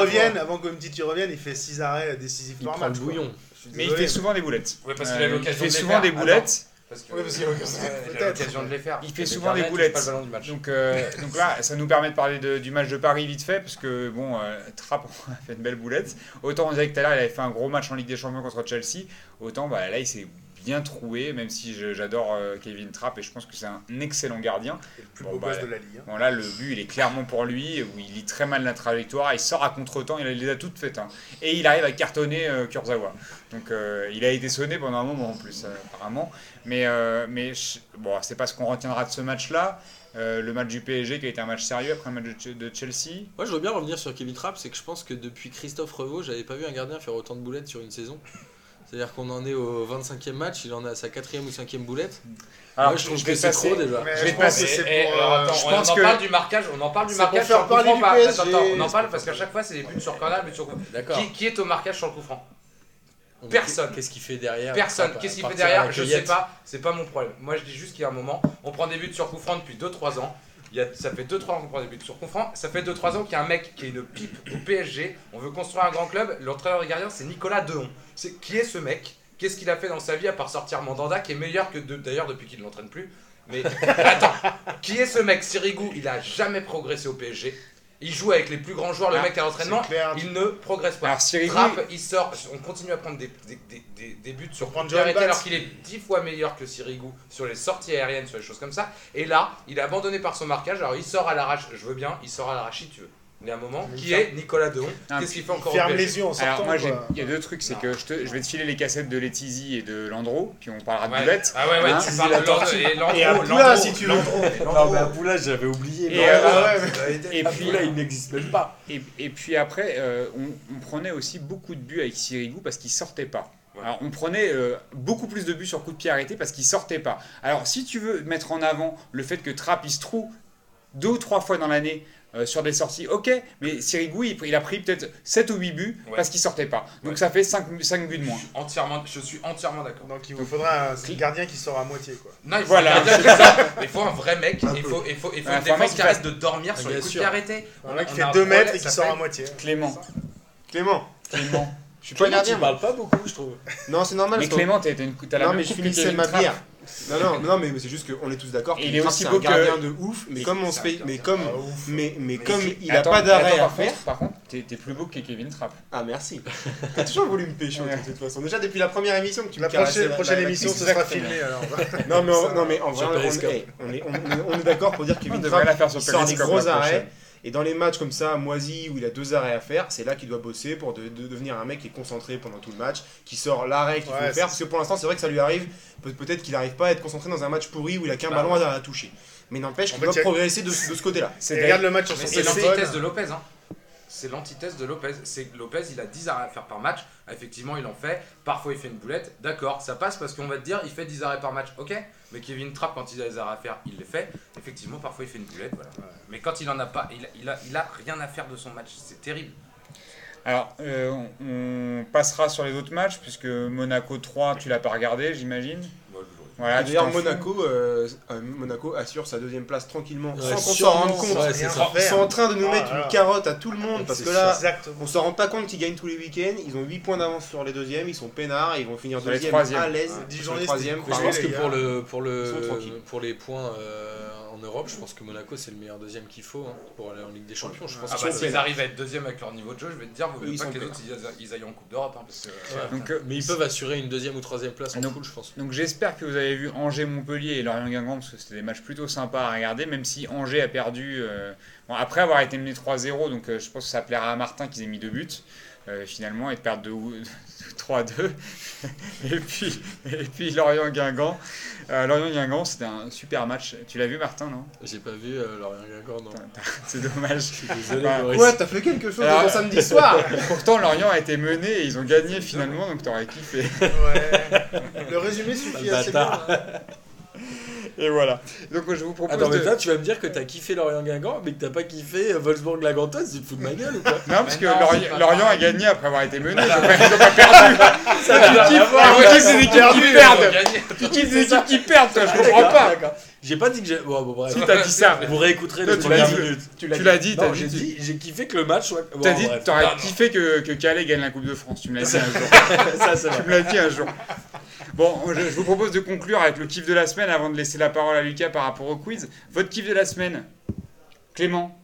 revienne,
fois.
avant que Umtiti revienne, il fait 6 arrêts décisifs
Il
par
prend le
match.
bouillon.
Mais il fait souvent des boulettes.
Ouais, parce qu'il a
il
l'occasion
fait souvent des boulettes.
Parce que
parce qu'il
il a
peut-être.
l'occasion de les faire.
Il fait souvent des boulettes.
pas le ballon du match.
Donc, euh, donc là, ça nous permet de parler de- du match de Paris vite fait, parce que bon, euh, Trapp a fait une belle boulette. Autant on disait que tout à l'heure, il avait fait un gros match en Ligue des Champions contre Chelsea, autant bah, là, il s'est bien trouvé, même si j'adore euh, Kevin Trapp et je pense que c'est un excellent gardien.
Le plus
Bon,
beau
bah,
gosse de la Ligue. hein.
Bon là, le but, il est clairement pour lui, où il lit très mal la trajectoire, il sort à contre-temps, il les a toutes faites. hein. Et il arrive à cartonner euh, Kurzawa. Donc euh, il a été sonné pendant un moment en plus, euh, apparemment. Mais, euh, mais bon, c'est pas ce qu'on retiendra de ce match-là. Euh, le match du PSG qui a été un match sérieux après le match de, Ch- de Chelsea.
Moi, je veux bien revenir sur Kevin Trapp, c'est que je pense que depuis Christophe Revaux, j'avais pas vu un gardien faire autant de boulettes sur une saison. C'est-à-dire qu'on en est au 25e match, il en à sa 4 ou 5e boulette.
Alors,
Moi, je trouve que c'est trop déjà.
Mais
Je
pense
passer-
que c'est
Et- et
pour.
alors,
euh,
attends,
je
on,
pense
en
que-
parle du marquage, on en parle du marquage sur le coup franc. Attends, attends, on en parle parce qu'à chaque fois c'est des buts sur corner, buts sur coup.
D'accord.
Qui, qui est au marquage sur le coup franc? Personne.
Qu'est-ce qu'il fait derrière
Personne. Qu'est-ce qu'il fait derrière Je sais pas, c'est pas mon problème. Moi je dis juste qu'il y a un moment, on prend des buts sur coup franc depuis 2-3 ans. Il y a, ça fait 2-3 ans qu'on prend des buts sur coup franc. Ça fait 2-3 ans qu'il y a un mec qui est une pipe au PSG. On veut construire un grand club. L'entraîneur des gardiens, c'est Nicolas Dehon. C'est, qui est ce mec? Qu'est-ce qu'il a fait dans sa vie à part sortir Mandanda, qui est meilleur que de- d'ailleurs depuis qu'il ne l'entraîne plus? Mais attends, qui est ce mec? Sirigu, il a jamais progressé au PSG. Il joue avec les plus grands joueurs, le
Ah,
mec à l'entraînement, il ne progresse pas.
Alors, Sirigu,
Trapp, il sort, on continue à prendre des, des, des, des- des buts sur alors qu'il est 10 fois meilleur que Sirigu sur les sorties aériennes, sur les choses comme ça. Et là, il est abandonné par son marquage, alors il sort à l'arrache, je veux bien, il sort à l'arrache si tu veux. Il y a un moment, qui est Nicolas Dehon.
Ah,
Qu'est-ce qu'il fait
Il
encore
ferme les yeux en sortant.
Alors moi, il y a deux trucs, c'est que je, te- je vais te filer les cassettes de Letizy et de Landreau, puis on parlera de
Ouais.
boulette.
Ah ouais, ouais,
Hein,
tu parles de
tortue.
et Landreau.
Et si tu veux.
Non, mais à Boula, j'avais oublié.
Et, euh,
Ah ouais,
et puis-
Boula, il n'existe même pas.
Et, et puis après, euh, on, on prenait aussi beaucoup de buts avec Sirigu parce qu'il sortait pas.
Ouais.
Alors, on prenait euh, beaucoup plus de buts sur coup de pied arrêté parce qu'il sortait pas. Alors, si tu veux mettre en avant le fait que Trapp il se trouve deux ou trois fois dans l'année euh, sur des sorties, ok, mais Sirigu il, il a pris peut-être 7 ou 8 buts
Ouais.
parce qu'il sortait pas. Donc
Ouais.
ça fait 5, buts de
Je
moins.
suis entièrement, je suis entièrement d'accord.
Donc il vous faudra un gardien qui sort à moitié quoi.
Non, il faut,
Voilà.
il faut un vrai mec,
Un
il faut, il faut, il faut
Ouais,
une
faut un mec
défense
qui
arrête de dormir sur les coups de pied arrêtés.
Un
On
mec
a-
qui fait
un
2 mètres et qui sort à moitié.
Clément,
Clément.
Clément.
Je suis pas gardien.
tu parles pas beaucoup, je trouve.
Non, c'est normal.
Mais Clément, t'as une-
Non, mais je finissais ma bière. Non, non, non, mais c'est juste qu'on est tous d'accord.
Il est aussi beau
gardien de ouf, mais comme on se fait, mais comme,
Ah,
mais, mais comme il a pas d'arrêt à
par
faire.
contre- Par contre, t'es plus beau que Kevin Trapp.
Ah merci. T'as toujours voulu me pécho de toute façon. Déjà depuis la première émission que tu me
La prochaine, émission, ce sera filmé alors.
Non mais, non mais en vrai, on, est, d'accord pour dire que Kevin
devrait
Trapp
la faire sur
il sort des gros arrêts. Et dans les matchs comme ça, moisi, où il a deux arrêts à faire, c'est là qu'il doit bosser pour de- de- devenir un mec qui est concentré pendant tout le match, qui sort l'arrêt qu'il
Ouais,
faut faire. Parce que pour l'instant, c'est vrai que ça lui arrive. Peut- Peut-être qu'il n'arrive pas à être concentré dans un match pourri où il a qu'un
Bah,
ballon à, à toucher. Mais n'empêche qu'il doit
a-
progresser de, de ce côté-là.
C'est
regarde le match sur son
c'est l'antithèse de Lopez. Hein. C'est l'antithèse de Lopez. C'est que Lopez, il a 10 arrêts à faire par match. Effectivement, il en fait. Parfois, il fait une boulette. D'accord, ça passe parce qu'on va te dire, il fait 10 arrêts par match. Ok, mais Kevin Trapp, quand il a des arrêts à faire, il les fait. Effectivement, parfois, il fait une boulette. Voilà. Mais quand il en a pas, il il a rien à faire de son match. C'est terrible.
Alors, euh, on on passera sur les autres matchs, puisque Monaco 3, tu l'as pas regardé, j'imagine? Voilà,
Et D'ailleurs. Monaco, euh, euh, Monaco assure sa deuxième place tranquillement,
Ouais,
sans qu'on s'en rende compte.
ouais, c'est
Ils sont en train de nous
Ah,
mettre
voilà.
une carotte à tout le monde parce que là,
Exactement.
on s'en rend pas compte qu'ils gagnent tous les week-ends. Ils ont 8 points d'avance sur les deuxièmes, ils sont peinards, ils vont finir deuxième à l'aise.
Dix
Sur
journées,
je pense que le, le, pour les points euh, en Europe, je pense que Monaco c'est le meilleur deuxième qu'il faut hein, pour aller en Ligue des Champions. Je pense
Ah
qu'ils
bah, s'ils arrivent à être deuxième avec leur niveau de jeu, je vais te dire, vous
Oui,
voulez
ils
pas que les autres ils, aillent en Coupe d'Europe. hein, parce que,
Ouais.
Donc, euh,
Mais ils peuvent assurer une deuxième ou troisième place en
Donc-
poule, je pense.
Donc j'espère que vous avez vu Angers-Montpellier et Lorient-Guingamp parce que c'était des matchs plutôt sympas à regarder, même si Angers a perdu euh, bon, après avoir été mené 3-0, donc euh, je pense que ça plaira à Martin qu'ils aient mis deux buts euh, finalement et de perdre 3-2. et puis, et puis Lorient-Guingamp. Euh, Lorient-Guingamp, c'était un super match. Tu l'as vu Martin, non?
J'ai pas vu euh, Lorient Guingamp, non.
C'est dommage.
Je suis désolé,
Bah.
Ouais, t'as fait quelque chose
Alors-
samedi soir?
Pourtant, Lorient a été mené et ils ont gagné finalement, donc t'aurais kiffé.
Ouais. Le résumé suffit assez bien. hein.
Et voilà. Donc je vous propose
Attends, mais
de...
toi, tu vas me dire que t'as kiffé Lorient Guingamp, mais que t'as pas kiffé euh, Wolfsburg-Lagantoise, tu te fous de ma gueule ou quoi?
Non, parce que Lorient, a gagné après avoir été mené. Ils ont pas, ils ont pas perdu.
Ça
Tu kiffes, tu kiffes des équipes qui perdent. Tu kiffes des équipes qui perdent, toi, je comprends pas.
J'ai pas dit que j'ai. Bon, bon, bref.
Si t'as dit ça,
Vous réécouterez les
tu
premières
l'as dit.
minutes.
tu l'as dit, t'as dit,
dit, j'ai kiffé que le match soit. Bon,
t'as dit, t'aurais kiffé que, que Calais gagne la Coupe de France. Tu me l'as dit un jour.
ça, c'est
Tu me l'as dit un jour. Bon, je, je vous propose de conclure avec le kiff de la semaine avant de laisser la parole à Lucas par rapport au quiz. Votre kiff de la semaine Clément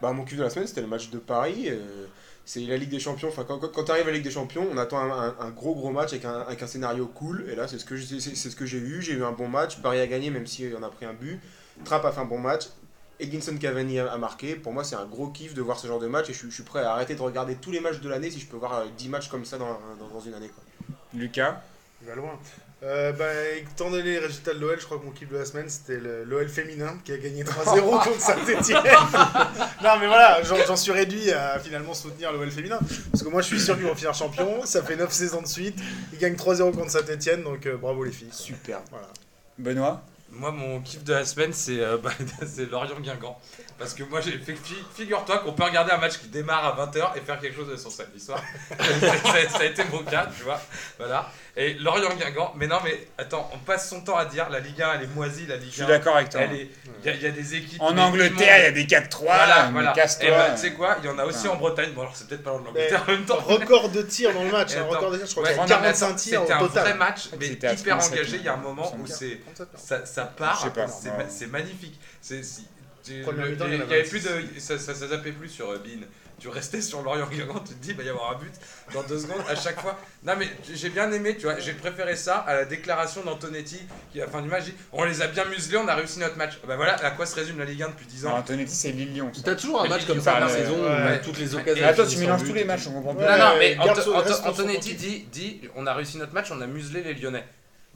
Bah, mon kiff de la semaine, c'était le match de Paris. euh, c'est la Ligue des Champions. Enfin, quand, quand, tu arrives à la Ligue des Champions, on attend un, un- un gros gros match avec un, avec un scénario cool. Et là, c'est ce que j'ai ce que j'ai eu. J'ai eu un bon match. Paris a gagné, même si on a pris un but. Trapp a fait un bon match. Edinson Cavani a, marqué. Pour moi, c'est un gros kiff de voir ce genre de match. Et je, suis- je suis prêt à arrêter de regarder tous les matchs de l'année si je peux voir euh, 10 matchs comme ça dans, dans, dans une année. Quoi.
Lucas
Il va loin. Euh, bah, étant donné les résultats de l'OL, je crois que mon kiff de la semaine c'était l'OL féminin qui a gagné 3-0 contre Saint-Etienne. non, mais voilà, j'en suis réduit à finalement soutenir l'OL féminin. Parce que moi je suis sûr qu'ils vont finir champion. Ça fait 9 saisons de suite. Ils gagnent 3-0 contre Saint-Etienne, donc euh, bravo les filles.
Super.
Voilà.
Benoît?
Moi, mon kiff de la semaine, c'est euh, bah, Lorient-Guingamp. Parce que moi, j'ai figure-toi qu'on peut regarder un match qui démarre à 20h et faire quelque chose de son samedi soir. ça, a été mon cas, tu vois. Voilà. Et Lorient-Guingamp, mais non, mais attends, on passe son temps à dire la Ligue 1, elle est moisie, la Ligue
Je suis
1.
d'accord avec toi.
Il y, a- il y a des équipes.
En Angleterre, il y a des 4-3.
Voilà,
mais
voilà. Et bah, tu sais quoi, il y en a aussi
Ah.
en Bretagne. Bon, alors c'est peut-être pas en Angleterre en même temps.
Record de tirs dans le match.
Attends.
record de tirs, je crois
Ouais,
qu'il y a
non, mais
45
attends,
tirs
C'était un
total.
vrai match, mais hyper
37,
engagé. Il y a un moment où
34.
c'est
37, non.
Ça, part,
pas,
c'est ma- magnifique. C'est il
y
avait
26.
plus de ça, ça, ça zappait plus sur euh, Bean. Tu restais sur Lorient Guingamp, tu te dis il va y avoir un but dans deux secondes à chaque fois. Non mais j'ai bien aimé, tu vois, j'ai préféré ça à la déclaration d'Antonetti qui à la fin du match dit on les a bien muselés, on a réussi notre match. Bah voilà à quoi se résume la Ligue 1 depuis 10
Non,
ans.
Antonetti, c'est Lille-Lyon.
T'as toujours un match comme ça par
euh,
saison toutes les occasions.
Mais attends, tu mélanges tous les matchs, on comprend.
Ouais.
Non, non, mais Antonetti dit on a réussi notre match, on a muselé les Lyonnais.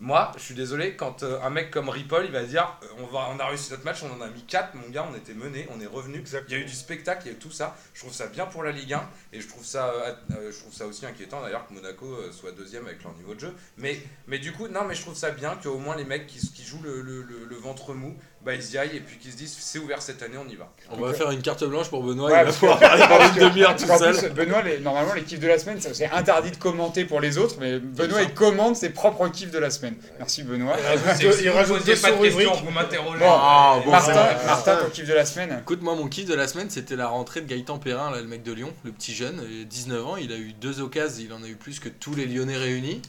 Moi, je suis désolé, quand euh, un mec comme Ripoll, il va dire euh, on, va, on a réussi notre match, on en a mis 4, mon gars, on était mené, on est revenu. Il y a eu du spectacle, il y a eu tout ça. Je trouve ça bien pour la Ligue 1 et je trouve ça, euh, je trouve ça aussi inquiétant d'ailleurs que Monaco soit deuxième avec leur niveau de jeu. Mais, mais du coup, non, mais je trouve ça bien qu'au moins les mecs qui, qui jouent le, le- le- le ventre mou, bah ils y aillent et puis qu'ils se disent c'est ouvert cette année, on y va.
On va faire une carte blanche pour Benoît,
Ouais,
il va
parce
pouvoir
que-
parler pendant
parce
une
que-
demi-heure tout
En
seul.
plus, Benoît, les- normalement, les kiffs de la semaine, c'est interdit de commenter pour les autres, mais Benoît, il commente ses propres kiffs de la semaine. Merci Benoît.
Il rajoute deux- il rajoute sous-rubriques.
questions, vous m'interrogez.
Bon,
Ah, bon,
Martin, Martin, ton kiff de la semaine
Écoute, moi, mon kiff de la semaine, c'était la rentrée de Gaëtan Perrin, là, le mec de Lyon, le petit jeune, il a 19 ans, il a eu deux occasions, il en a eu plus que tous les Lyonnais réunis.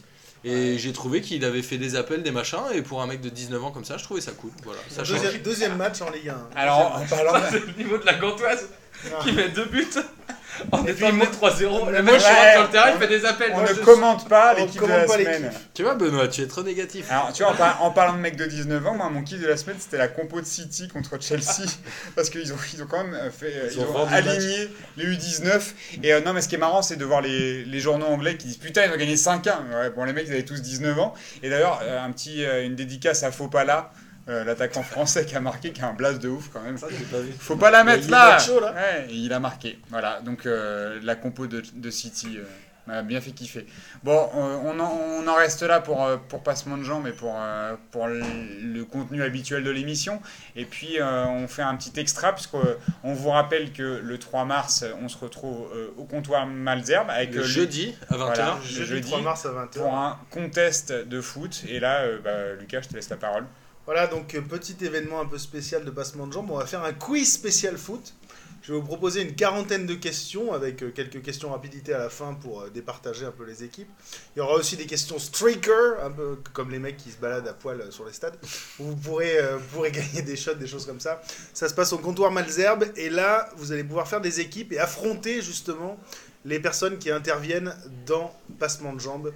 Et j'ai trouvé qu'il avait fait des appels, des machins, et pour un mec de 19 ans comme ça, je trouvais ça cool. Voilà, ça.
Deuxième, deuxième match en Ligue 1.
Alors, en parlant de-
C'est le niveau de la Gantoise qui met deux buts
Et
étant
puis,
mené 3-0. Le rentre sur le terrain,
on-
il fait des appels.
on
Moi,
ne commente pas
on
l'équipe de
commente
la
pas
semaine.
Tu vois, Benoît, tu es trop négatif.
Alors, tu vois, en, par- en parlant de mec de 19 ans, moi, mon kiff de la semaine, c'était la compo de City contre Chelsea. parce qu'ils ont, ils ont quand même fait. euh,
Ils ont
aligné les U19. Et euh, non, mais ce qui est marrant, c'est de voir les, les journaux anglais qui disent Putain, ils ont gagné 5-1. Ouais, bon, les mecs, ils avaient tous 19 ans. Et d'ailleurs, euh, un petit, euh, une dédicace à Fopala, euh, l'attaquant français qui a marqué, qui a un blast de ouf quand même.
Ça, pas vu.
Faut pas la
Il y a-
mettre
il
là. Ouais, il a marqué. Voilà, donc euh, la compo de, de City euh, m'a bien fait kiffer. Bon, euh, on, en, on en reste là pour, euh, pour passement de jambes et pour, euh, pour le, le contenu habituel de l'émission. Et puis euh, on fait un petit extra, puisqu'on vous rappelle que le 3 mars, on se retrouve euh, au comptoir Malzerbe avec
Le
euh,
jeudi à 21h.
Voilà.
Jeudi,
jeudi,
3 mars à 20h.
pour un contest de foot. Et là, euh, bah, Lucas, je te laisse la parole.
Voilà, donc euh, petit événement un peu spécial de passement de jambes. On va faire un quiz spécial foot. Je vais vous proposer une quarantaine de questions avec euh, quelques questions rapidité à la fin pour euh, départager un peu les équipes. Il y aura aussi des questions streaker, un peu comme les mecs qui se baladent à poil sur les stades. où Vous pourrez, pourrez gagner des shots, des choses comme ça. Ça se passe au comptoir Malzerbe et là, vous allez pouvoir faire des équipes et affronter justement les personnes qui interviennent dans passement de jambes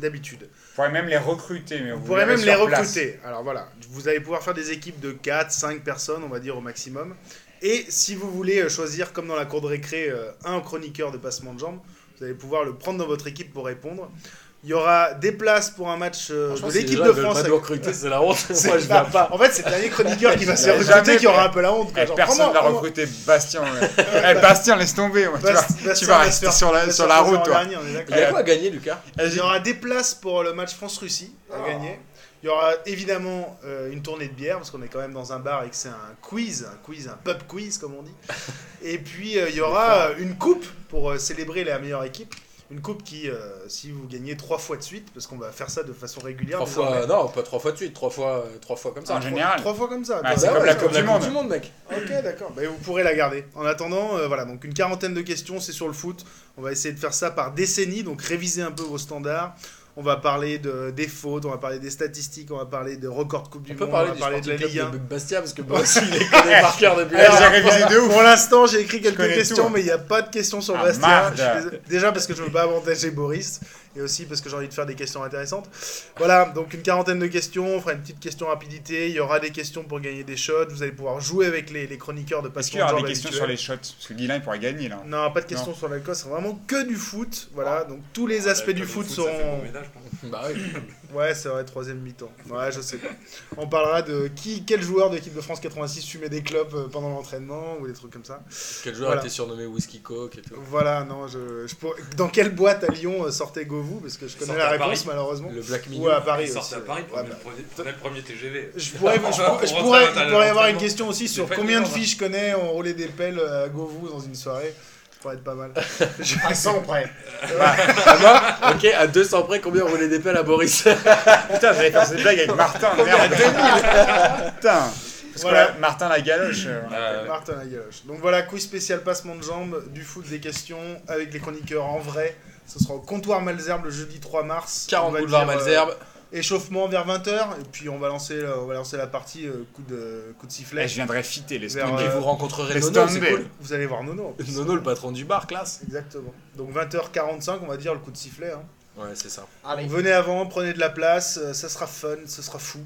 d'habitude.
Vous pourrez même les recruter. Mais
Vous
vous
pourrez même les
place.
recruter. Alors voilà, vous allez pouvoir faire des équipes de 4, 5 personnes, on va dire au maximum. Et si vous voulez euh, choisir, comme dans la cour de récré, euh, un chroniqueur de passement de jambes, vous allez pouvoir le prendre dans votre équipe pour répondre. Il y aura des places pour un match euh, de l'équipe de France.
pas
avec-
recruter, c'est la honte.
C'est
Moi, je
pas-
viens pas.
En fait, c'est le dernier chroniqueur qui va se faire recruter qui aura un peu la honte. quoi.
Eh,
Genre,
personne l'a
prends-moi.
recruté, Bastien. ouais. Eh, Bastien, laisse tomber. tu, vas, tu
va
rester sur
va
la, sur route, toi.
dernier, d'accord.
Il y a quoi à gagner, Lucas?
Il y aura des places pour le match France-Russie à gagner. Il y aura évidemment euh, une tournée de bière, parce qu'on est quand même dans un bar et que c'est un quiz, un quiz, un pub quiz comme on dit. Et puis euh, il y aura euh, une coupe pour euh, célébrer la meilleure équipe. Une coupe qui, euh, si vous gagnez trois fois de suite, parce qu'on va faire ça de façon régulière.
Trois fois, non, pas trois fois de suite, trois fois, euh, trois fois comme ça.
En général.
Trois fois comme ça.
Ah,
toi.
c'est
Bah
comme
ouais,
la Coupe du Monde.
du monde, mec.
Ok, d'accord. Mais vous pourrez la garder. En attendant, euh, voilà, donc une quarantaine de questions, c'est sur le foot. On va essayer de faire ça par décennie, donc réviser un peu vos standards. On va parler de, des fautes, on va parler des statistiques, on va parler de records de Coupe du
On peut
Monde, on va parler de la Ligue 1.
Club de Bastia parce que moi aussi il les connaît par cœur depuis
Alors, de ouf.
Pour l'instant, j'ai écrit quelques questions,
tout.
mais il n'y a pas de questions sur
Ah,
Bastia. Je suis. Déjà parce que je veux pas avantager Boris, et aussi parce que j'ai envie de faire des questions intéressantes. Voilà, donc une quarantaine de questions, on fera une petite question rapidité, il y aura des questions pour gagner des shots, vous allez pouvoir jouer avec les, les chroniqueurs de
Est-ce
Passement
qu'il y aura
de
des questions sur les shots? Parce que Guilain, il pourrait gagner là.
Non, pas de questions sur l'alcool, c'est vraiment que du foot. Voilà, donc tous les aspects du foot
ménage.
Bah oui.
Ouais, c'est vrai, troisième mi-temps. Ouais, je sais pas. On parlera de qui, quel joueur de l'équipe de France 86 fumait des clopes euh, pendant l'entraînement ou des trucs comme ça.
Quel joueur
Voilà.
était surnommé Whisky Coke et tout.
Voilà, non, je, je Dans quelle boîte à Lyon euh, sortait Govou? Parce que je connais la réponse
Paris.
malheureusement.
Le Black
Ou
Mignon.
à Paris
Il
aussi.
sortait à. Paris,
Ouais, bah,
le premier- TGV.
Je pourrais, je,
Pour
je pourrais- il
l'entraînement.
pourrait y avoir une question aussi sur combien de filles je connais ont roulé des pelles à Govou dans une soirée? Ça pourrait être pas mal. Je-
À 100 près.
Ok, à 200 près, combien on roulait des pelles à Boris
Putain, j'allais faire cette blague avec Martin, merde. Putain. Parce
Voilà.
que là, Martin la galoche. euh,
Euh,
Martin Lagaloche. Donc voilà, quiz spécial passement de jambes, du foot, des questions avec les chroniqueurs en vrai. Ce sera au comptoir Malzerbe le jeudi 3 mars.
40
On va
boulevard
dire, euh,
Malzerbe.
Échauffement vers 20h et puis on va lancer, euh, on va lancer la partie euh, coup, de, coup de
eh,
sifflet.
je viendrais fitter les
Vers,
stones.
Et
euh,
vous rencontrerez
les
Nono, c'est
Stanley.
cool.
Vous allez voir Nono.
Nono, le patron du bar, classe.
Exactement. Donc 20h45, on va dire le coup de sifflet. hein.
Ouais, c'est ça.
Allez.
Venez avant, prenez de la place, euh, ça sera fun, ce sera fou.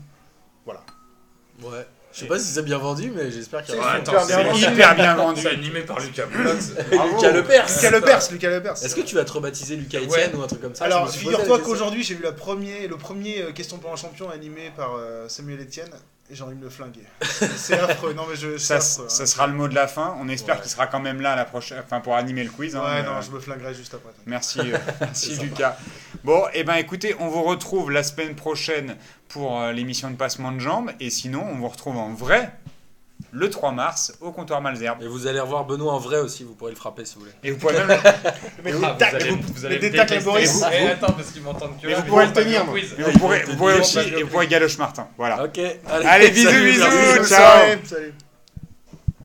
Ouais. Je sais pas si c'est bien vendu, mais j'espère qu'il y
ouais,
aura.
attends,
super bien
c'est
hyper bien vendu.
C'est animé par Lucas Boulox.
Lucas Lepers.
Lucas Lepers, Lucas Lepers.
Est-ce que tu vas te rebaptiser Lucas
Ouais.
Etienne ou un truc comme ça
Alors, figure-toi
question.
qu'aujourd'hui, j'ai vu la premier, le premier euh, Question pour un champion animé par euh, Samuel Etienne et j'ai envie de me flinguer. c'est affreux, non mais je.
Ça,
affreux,
ça
hein.
sera le mot de la fin. On espère
Ouais.
qu'il sera quand même là la prochaine, enfin pour animer le quiz. hein,
Ouais,
mais,
non,
euh,
je me flinguerai juste après.
Merci, euh, merci Lucas. Bon, et ben écoutez, on vous retrouve la semaine prochaine pour euh, l'émission de passement de jambes. Et sinon, on vous retrouve en vrai le 3 mars au comptoir Malzerbe.
Et vous allez revoir Benoît en vrai aussi, vous pourrez le frapper si vous voulez.
Et vous pourrez même
Mais
Ah,
des
vous
tacles,
allez-
vous-
vous allez
des
me
tacles à. Boris.
Et attends, parce qu'ils m'entendent que
Mais
là,
vous pourrez le tenir,
vous pourrez, vous pourrez aussi et vous pourrez Galoche Martin. Voilà.
Ok,
Allez, bisous,
salut,
bisous.
merci.
Bonne
ciao.
salut.